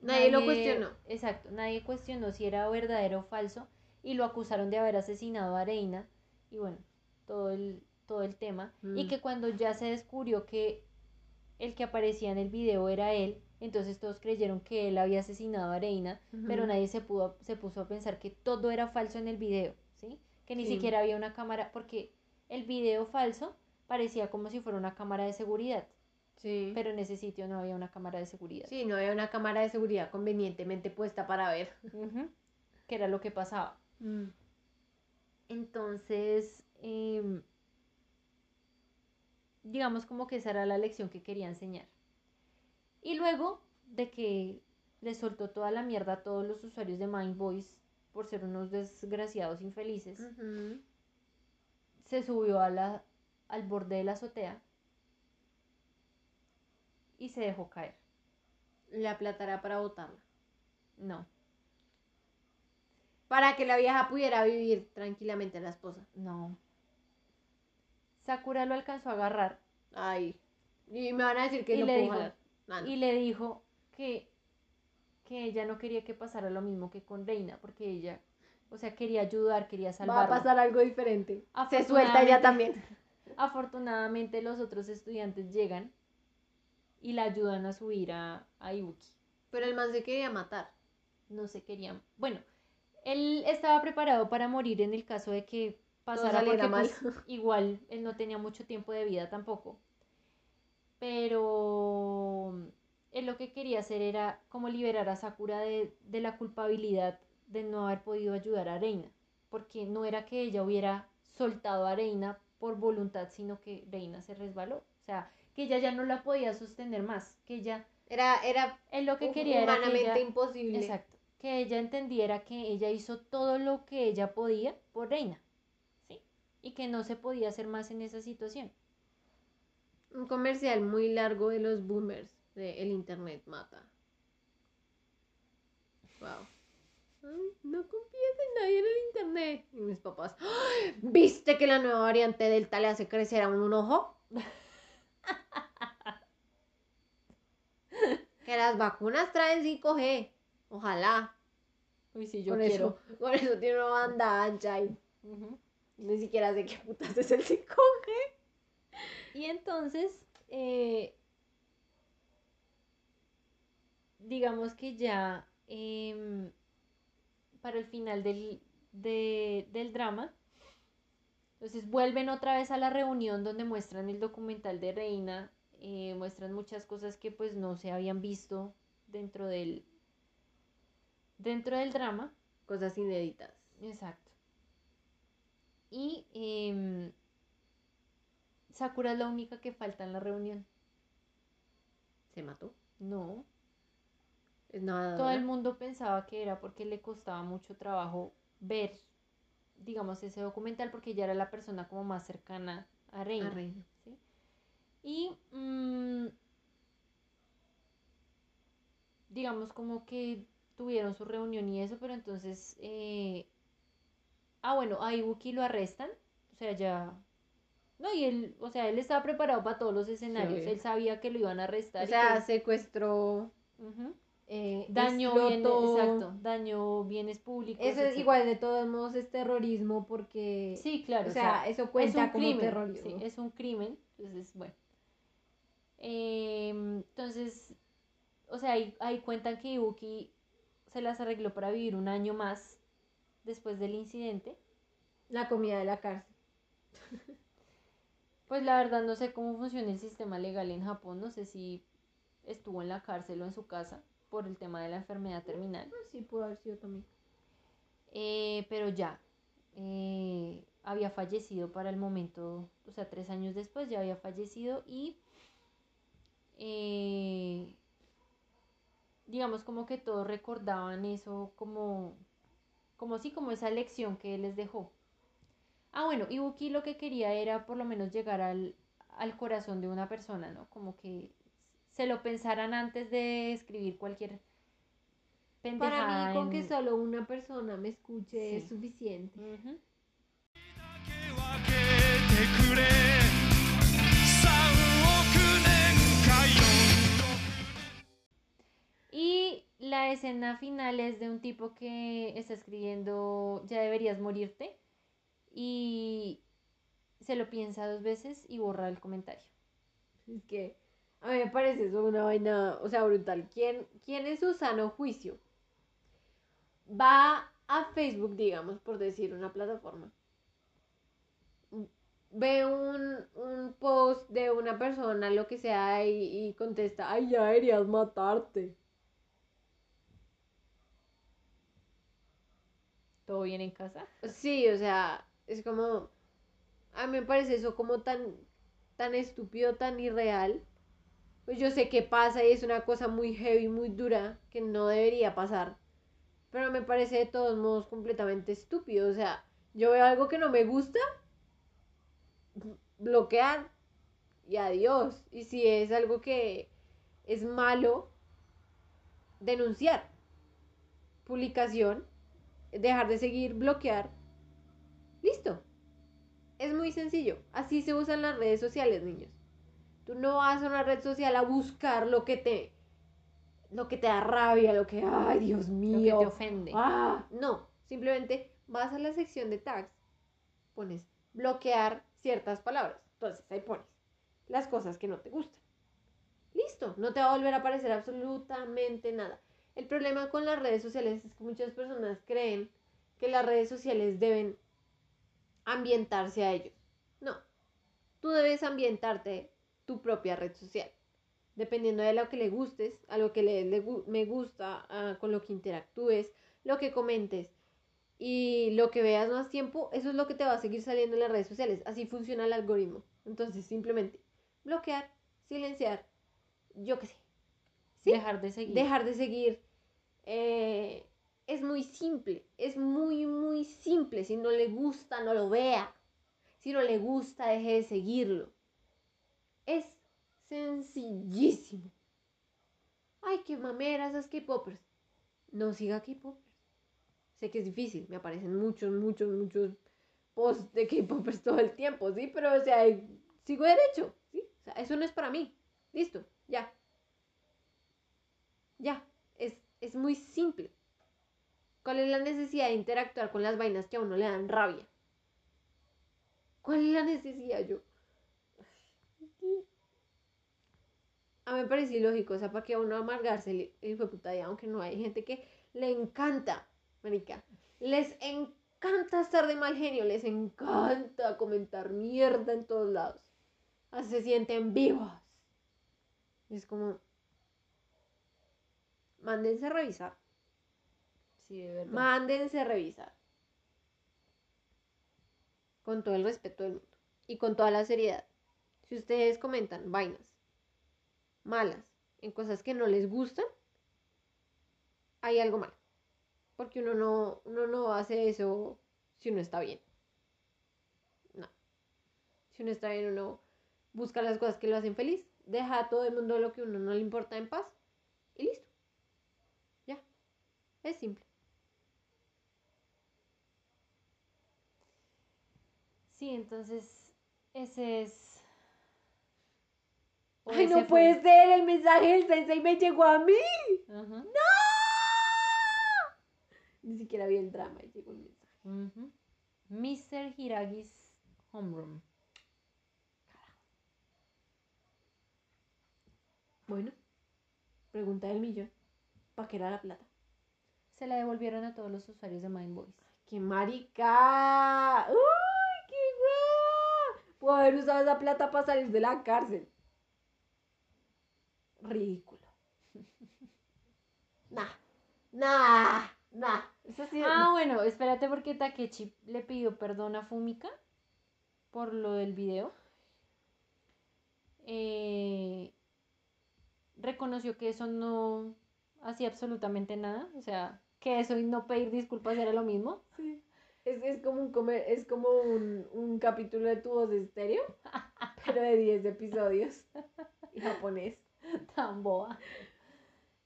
Nadie lo cuestionó. Exacto, nadie cuestionó si era verdadero o falso y lo acusaron de haber asesinado a Reina y bueno, todo el, todo el tema. Y Mm. que cuando ya se descubrió que el que aparecía en el video era él, entonces todos creyeron que él había asesinado a Reina, pero nadie se, pudo, se puso a pensar que todo era falso en el video, ¿sí? Que ni Sí. siquiera había una cámara, porque el video falso parecía como si fuera una cámara de seguridad, Sí. pero en ese sitio no había una cámara de seguridad. Sí, no había una cámara de seguridad convenientemente puesta para ver. Ujú. Que era lo que pasaba. Entonces, em, digamos como que esa era la lección que quería enseñar. Y luego de que le soltó toda la mierda a todos los usuarios de Mind Voice por ser unos desgraciados infelices, se subió a la, al borde de la azotea y se dejó caer. La plata era para botarla. No, Para que la vieja pudiera vivir tranquilamente la esposa. no. Sakura lo alcanzó a agarrar Ay. Y me van a decir que Y no le dijo-. Ah, no. y le dijo que, que ella no quería que pasara lo mismo que con Reina, porque ella, o sea, quería ayudar, quería Va a pasar algo diferente. Se suelta ella también. Afortunadamente los otros estudiantes llegan y la ayudan a subir a, a Ibuki. Pero el man se quería matar. No se querían. Bueno, él estaba preparado para morir en el caso de que pasara saliera porque mal. pues, igual él no tenía mucho tiempo de vida tampoco. Pero él lo que quería hacer era como liberar a Sakura de, de la culpabilidad de no haber podido ayudar a Reina. Porque no era que ella hubiera soltado a Reina por voluntad, sino que Reina se resbaló. O sea, que ella ya no la podía sostener más. Que ella, Era, era él lo que quería era que humanamente ella- imposible. Exacto. Que ella entendiera que ella hizo todo lo que ella podía por Reina. Y que no se podía hacer más en esa situación. Un comercial muy largo de los boomers de El Internet mata. Wow. Ay, no confíes en nadie en el Internet. Y mis papás, "¡Ay! ¿viste que la nueva variante Delta le hace crecer a uno un ojo? que las vacunas traen 5G. Ojalá. Uy, sí, yo Con quiero. eso, con eso tiene una banda ancha y Ujú. Ni siquiera sé qué putas es el 5G. Y entonces, eh, digamos que ya em, para el final del, de- del drama, entonces vuelven otra vez a la reunión donde muestran el documental de Reina, eh, muestran muchas cosas que pues no se habían visto dentro del, dentro del drama. Cosas inéditas. Exacto. Y em, Sakura es la única que falta en la reunión. Se mató. No, Es nada. todo el mundo pensaba que era porque le costaba mucho trabajo ver, digamos, ese documental porque ella era la persona como más cercana a Reina. Reina. ¿sí? Y mm, digamos como que tuvieron su reunión y eso, pero entonces, eh, ah bueno, a Ibuki lo arrestan, o sea, ya, no, y él, o sea, él estaba preparado para todos los escenarios, Sí. él sabía que lo iban a arrestar. O sea, secuestró. Ujú. eh, daño bienes, exacto, daño bienes públicos. Eso es etcétera. igual, de todos modos, es terrorismo porque. Sí, claro. o sea, eso cuenta es un como crimen, terrorismo. sí, es un crimen, entonces, bueno. Em, entonces, o sea, ahí, ahí cuentan que Ibuki se las arregló para vivir un año más después del incidente. La comida de la cárcel. Pues la verdad no sé cómo funciona el sistema legal en Japón, no sé si estuvo en la cárcel o en su casa por el tema de la enfermedad terminal. Ah, sí, pudo haber sido también. Eh, pero ya, eh, había fallecido para el momento, o sea, tres años después ya había fallecido y, eh, digamos como que todos recordaban eso como, como sí, como esa lección que él les dejó. Ah, bueno, y Buki lo que quería era por lo menos llegar al, al corazón de una persona, ¿no? Como que se lo pensaran antes de escribir cualquier pendejada. Para mí, con que solo una persona me escuche es suficiente. Y la escena final es de un tipo que está escribiendo Ya deberías morirte y se lo piensa dos veces y borra el comentario. Es que a mí me parece eso una vaina, o sea, brutal. ¿Quién, quién en su sano juicio va a Facebook, digamos, por decir una plataforma? Ve un, un post de una persona, lo que sea, y, y contesta, ay, ya deberías matarte. ¿Todo bien en casa? Sí, o sea, es como, a mí me parece eso como tan, tan estúpido, tan irreal. Pues yo sé que pasa y es una cosa muy heavy, muy dura, que no debería pasar. Pero me parece de todos modos completamente estúpido. O sea, yo veo algo que no me gusta, bloquear y adiós. Y si es algo que es malo, denunciar. Publicación, dejar de seguir, bloquear. Listo. Es muy sencillo. Así se usan las redes sociales, niños. Tú no vas a una red social a buscar lo que te lo que te da rabia, lo que, ay, Dios Lo mío. que te ofende. Ah, no, simplemente vas a la sección de tags, pones bloquear ciertas palabras. Entonces ahí pones las cosas que no te gustan. Listo, no te va a volver a aparecer absolutamente nada. El problema con las redes sociales es que muchas personas creen que las redes sociales deben ambientarse a ellos. No, tú debes ambientarte tu propia red social dependiendo de lo que le gustes, a lo que le, me gusta, a- con lo que interactúes, lo que comentes y lo que veas más tiempo, eso es lo que te va a seguir saliendo en las redes sociales. Así funciona el algoritmo. Entonces, simplemente bloquear, silenciar, yo qué sé. ¿Sí? Dejar de seguir. Dejar de seguir. Eh, es muy simple, es muy, muy simple. Si no le gusta, no lo vea. Si no le gusta, deje de seguirlo. Es sencillísimo. Ay, qué mameras esas K-popers. No siga K-popers. Sé que es difícil, me aparecen muchos, muchos, muchos posts de K-popers todo el tiempo, ¿sí? Pero, o sea, sigo derecho, ¿sí? Eso no es para mí. Listo, ya. Ya, es, muy simple. ¿Cuál es la necesidad de interactuar con las vainas que a uno le dan rabia? ¿Cuál es la necesidad yo? A mí me parece ilógico, o sea, para que a uno amargarse el, puta día, aunque no hay gente que le encanta, marica, les encanta estar de mal genio, les encanta comentar mierda en todos lados. Así se sienten vivos. Es como, mándense a revisar, Sí, de verdad. mándense a revisar. Con todo el respeto del mundo y con toda la seriedad. Si ustedes comentan vainas malas en cosas que no les gustan, hay algo mal. Porque uno no, uno no hace eso si uno está bien. No. Si uno está bien, uno busca las cosas que lo hacen feliz, deja a todo el mundo lo que a uno no le importa en paz y listo. Es simple. Sí, entonces ese es... o Ay, no fue. puede ser, el mensaje del sensei me llegó a mí. Ajá. Ni siquiera vi el drama y llegó el mensaje. Mr. Hiragi's homeroom. Bueno, pregunta del millón. ¿Para qué era la plata? Se la devolvieron a todos los usuarios de Mindboys. ¡Qué marica! ¡Uy, qué guay! Puedo haber usado esa plata para salir de la cárcel. Ridículo. Nah, nah, nah. Sí. Ah, bueno, espérate porque Takechi le pidió perdón a Fumika por lo del video. Eh, reconoció que eso no, así absolutamente nada. O sea, que eso y no pedir disculpas era lo mismo. Es, es como un comer, es como un, un capítulo de tu voz estéreo, pero de 10 episodios. Y japonés. Tan boba.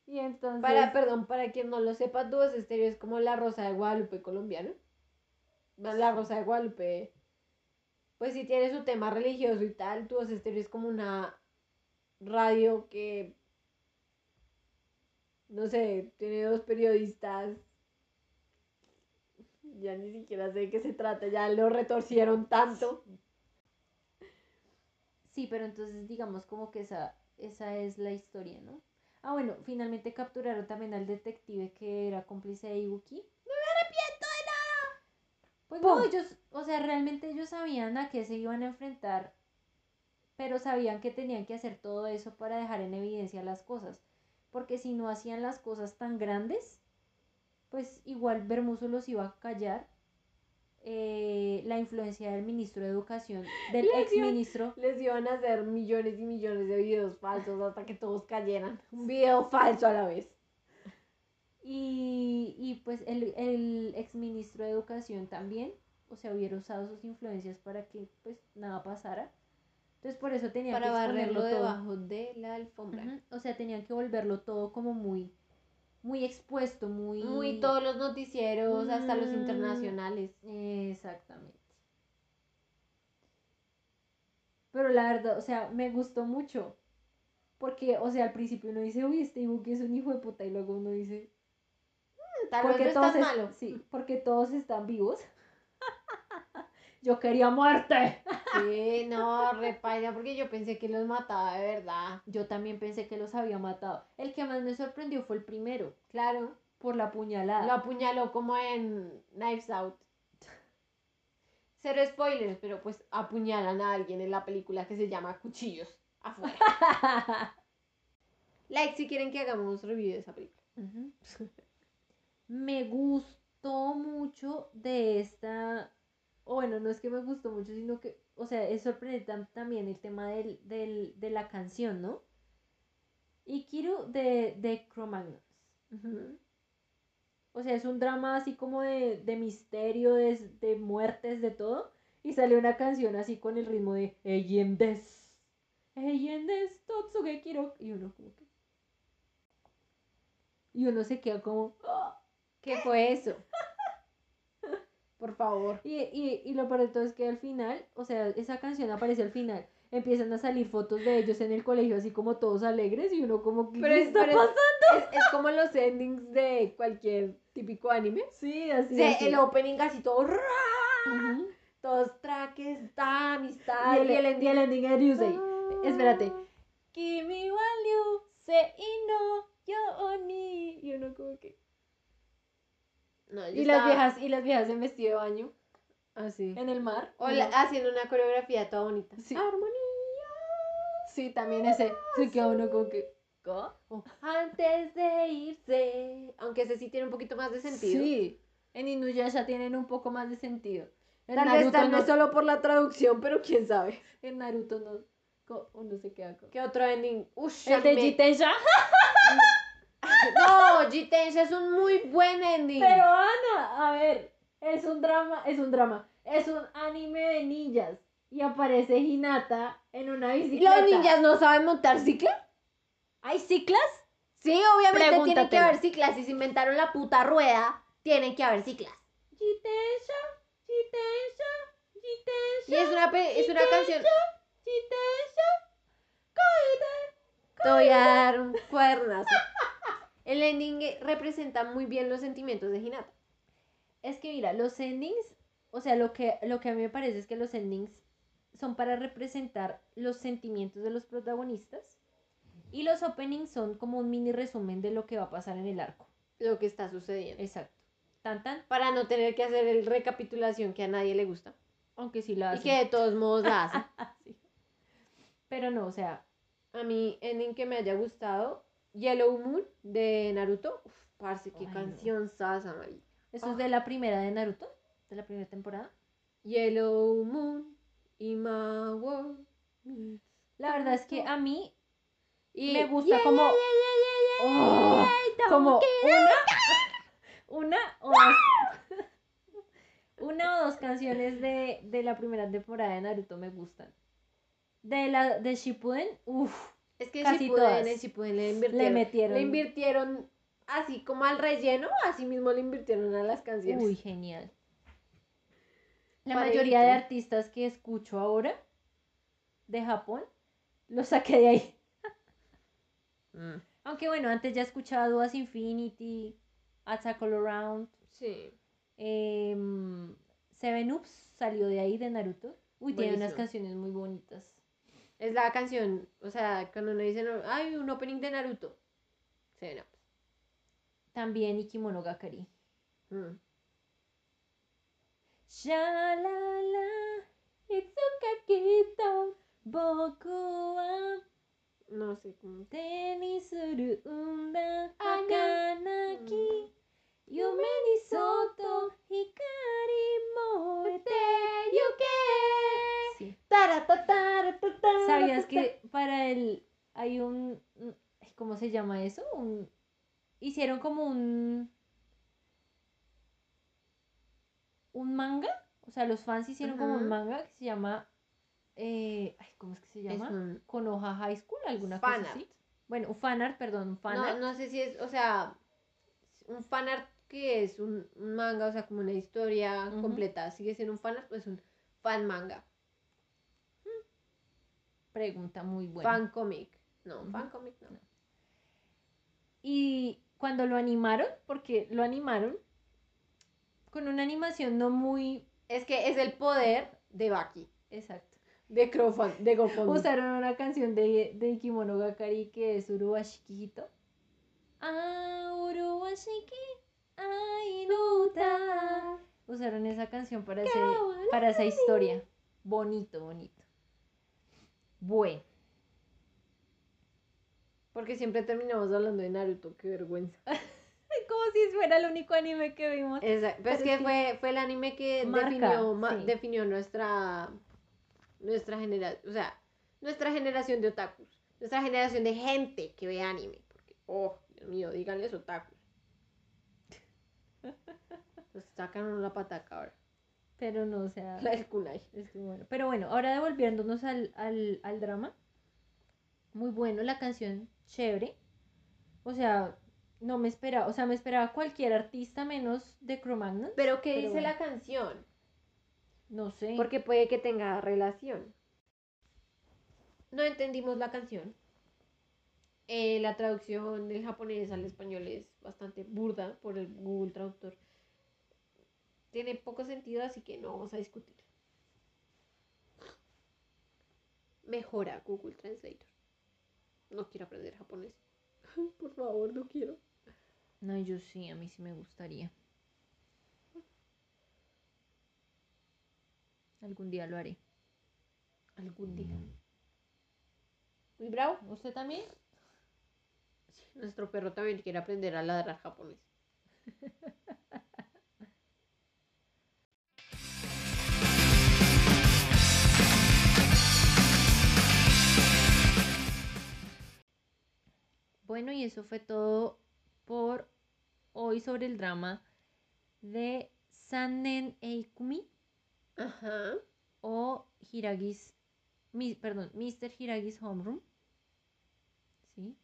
Y entonces. Para, perdón, para quien no lo sepa, tu voz estéreo es como la rosa de Guadalupe colombiano. La rosa de Guadalupe. Pues sí tiene su tema religioso y tal. Tu voz estéreo es como una radio que. No sé, tiene dos periodistas. Ya ni siquiera sé de qué se trata, ya lo retorcieron tanto. Sí, pero entonces digamos como que esa, esa es la historia, ¿no? Ah, bueno, finalmente capturaron también al detective que era cómplice de Ibuki. ¡No me arrepiento de nada! Pues no, ellos, o sea, realmente ellos sabían a qué se iban a enfrentar, pero sabían que tenían que hacer todo eso para dejar en evidencia las cosas. Porque si no hacían las cosas tan grandes, pues igual Bermuso los iba a callar. Eh, la influencia del ministro de Educación, del Les ex ministro. Les iban a hacer millones y millones de videos falsos hasta que todos cayeran. Un video falso a la vez. Y, y pues el, el exministro de Educación también, o sea, hubiera usado sus influencias para que pues nada pasara. Entonces por eso tenían Para que barrerlo todo. debajo de la alfombra. O sea, tenían que volverlo todo como muy, muy expuesto, muy... Muy todos los noticieros, hasta los Mm. internacionales. Exactamente. Pero la verdad, o sea, me gustó mucho. Porque, o sea, al principio uno dice, uy, este Ibuki es un hijo de puta, y luego uno dice, Tal vez no todos malo. Sí, porque todos están vivos. Yo quería muerte. Sí, no, repaila, porque yo pensé que los mataba de verdad. Yo también pensé que los había matado. El que más me sorprendió fue el primero, Claro. por la puñalada. Lo apuñaló como en Knives Out. Cero spoilers, pero pues apuñalan a alguien en la película que se llama Cuchillos afuera. like si quieren que hagamos review de esa película. Me gustó mucho de esta, o bueno, no es que me gustó mucho, sino que, o sea, es sorprendente tam- también el tema del, del- de la canción, ¿no? Ikiru de, de Cro-Magnons. O sea, es un drama así como de, de misterio, de, de muertes, de todo. Y sale una canción así con el ritmo de Eyen des. Eyen des, Totsuge Kiro. Y uno como que... Y uno se queda como... "Ah". ¿Qué fue eso? Por favor. Y, y, y lo peor de todo es que al final, o sea, esa canción aparece al final. Empiezan a salir fotos de ellos en el colegio así como todos alegres y uno como que... Pero ¿qué es, está pero pasando? es- es como los endings de cualquier típico anime. Sí, así, O sea, así. el opening así todo, ra- Ujú. todos traques, ta, amistad, Y el, y el ending de Ryusei. Ah. Espérate. Kimi wa ryu sei no yo ni. Y uno como que. No, yo Y las viejas, y las viejas en vestido de baño así. en el mar. O la- haciendo una coreografía toda bonita. Sí. Armonía. Sí, también ese. Se queda uno como que. ¿qué? O antes de irse. Aunque ese sí tiene un poquito más de sentido. Sí. En Inuyasha tienen un poco más de sentido. En Tal vez, Naruto, tal no, vez solo por la traducción, pero quién sabe. en Naruto no. Uno se queda con. ¿Qué otro ending? Ush, El de me- Jitensha. No, Jitensha es un muy buen ending. Pero Ana, a ver, es un drama, es un drama, es un anime de ninjas y aparece Hinata en una ¿Y bicicleta. ¿Los ninjas no saben montar cicla? ¿Hay ciclas? Sí, obviamente tienen que haber ciclas. Si se inventaron la puta rueda, tienen que haber ciclas. Jitensha, Jitensha, Jitensha. Y es una, pe- es una canción. Jitensha, Kaide. Te voy a dar un cuadernazo. El ending eh, representa muy bien los sentimientos de Hinata. Es que mira, los endings, o sea, lo que, lo que a mí me parece es que los endings son para representar los sentimientos de los protagonistas y los openings son como un mini resumen de lo que va a pasar en el arco. Lo que está sucediendo. Exacto. Tan tan, Para no tener que hacer el recapitulación que a nadie le gusta. aunque sí la Y hacen. que de todos modos la hace. Sí. Pero no, o sea, A mí, ending que me haya gustado, Yellow Moon de Naruto. Uf, parce, qué Ay, no. canción sasa, marica. eso es de la primera de Naruto, de la primera temporada. Yellow Moon y my world. La verdad es que a mí Y me gusta Yeah, como... yeah, yeah, ¡Oh! como una, una o dos, una o dos canciones de, de la primera temporada de Naruto me gustan. De la de Shippuden, uff, Es que Casi todas. en Shippuden le invirtieron. metieron. Le invirtieron así como al relleno, así mismo le invirtieron a las canciones. uy, genial. La mayoría de artistas que escucho ahora de Japón los saqué de ahí. Mm. Aunque bueno, antes ya escuchaba Duas Infinity, Attack All Around, Sí. em, Seven Ups salió de ahí de Naruto. Uy, tiene unas Buenísimo. canciones muy bonitas. Es la canción, o sea, cuando uno dice, ay, un opening de Naruto. Seven Up. También Ikimono Gakari. Mm. Shalala, Itsukakito, Boku wa. No sé cómo. Tenisuru unda, ah, Hakanaki. Mm. Yume ni soto, hikari moete, yuke. ¿Sabías que para el hay un ¿cómo se llama eso? Un hicieron como un un manga, o sea, los fans hicieron como un manga que se llama eh, ay, ¿cómo es que se llama? un Konoha High School, alguna fan cosa así. art. Bueno, un fanart, perdón, un No, fanart. no sé si es, o sea, un fanart que es un, un manga, o sea, como una historia Ujú. completa. Sigue siendo un fanart, pues un fan manga. Pregunta muy buena. Fan comic. No, fan comic no. No. Y cuando lo animaron, porque lo animaron con una animación no muy Es que es el poder de Baki. exacto. De crowdfund, de GoFundMe. Usaron una canción de, de Ikimono Gakari que es Uruwashikito. Ah, Uruwashiki, ta. Usaron esa canción para, ese, para esa historia. Bonito, bonito. Bueno, Porque siempre terminamos hablando de Naruto, qué vergüenza. como si fuera el único anime que vimos. Esa- pero es Pero que es que fue, fue el anime que marca, definió, ma- definió nuestra, nuestra generación, o sea, nuestra generación de otakus. Nuestra generación de gente que ve anime. Porque, oh, Dios mío, díganles otakus. Nos sacan una la pataca ahora. Pero no, o sea. La del kunai. Estuvo bueno. Pero bueno, ahora devolviéndonos al, al, al drama. Muy bueno la canción, chévere. O sea, no me esperaba, o sea, me esperaba cualquier artista menos de Cro-Magnon. Pero ¿qué Pero dice bueno. la canción? No sé. Porque puede que tenga relación. No entendimos la canción. Eh, la traducción del japonés al español es bastante burda por el Google Traductor. Tiene poco sentido, así que no vamos a discutir. Mejora Google Translator. No quiero aprender japonés. Por favor, no quiero. No, yo sí, a mí sí me gustaría. Algún día lo haré. Algún día. Muy bravo. ¿Usted también? Nuestro perro también quiere aprender a ladrar japonés. Bueno, y eso fue todo por hoy sobre el drama de Sannen Eikumi Ajá. o Hiragi's, mi- perdón, Mr. Hiragi's Homeroom. ¿Sí?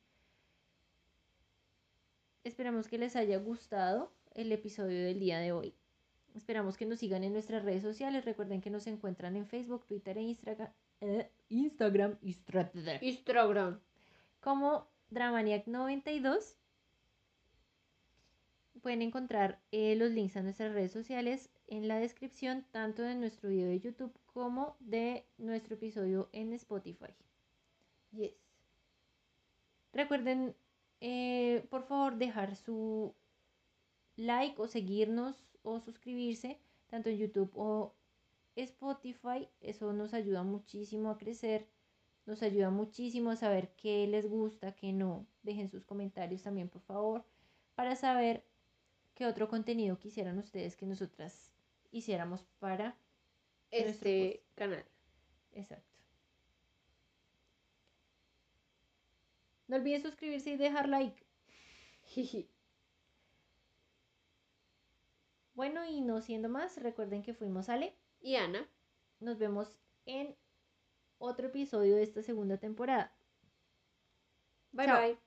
Esperamos que les haya gustado el episodio del día de hoy. Esperamos que nos sigan en nuestras redes sociales. Recuerden que nos encuentran en Facebook, Twitter e Instagram. Instagram Instagram, Instagram. como Dramaniac92. Pueden encontrar eh, los links a nuestras redes sociales en la descripción, tanto de nuestro video de YouTube como de nuestro episodio en Spotify. Yes. Recuerden, eh, por favor, dejar su like o seguirnos o suscribirse, tanto en YouTube o Spotify. Eso nos ayuda muchísimo a crecer, nos ayuda muchísimo a saber qué les gusta, qué no. Dejen sus comentarios también, por favor, para saber qué otro contenido quisieran ustedes que nosotras hiciéramos para este canal. Exacto. No olviden suscribirse y dejar like. bueno, y no siendo más, recuerden que fuimos Ale y Ana. Nos vemos en otro episodio de esta segunda temporada. bye Chao. bye.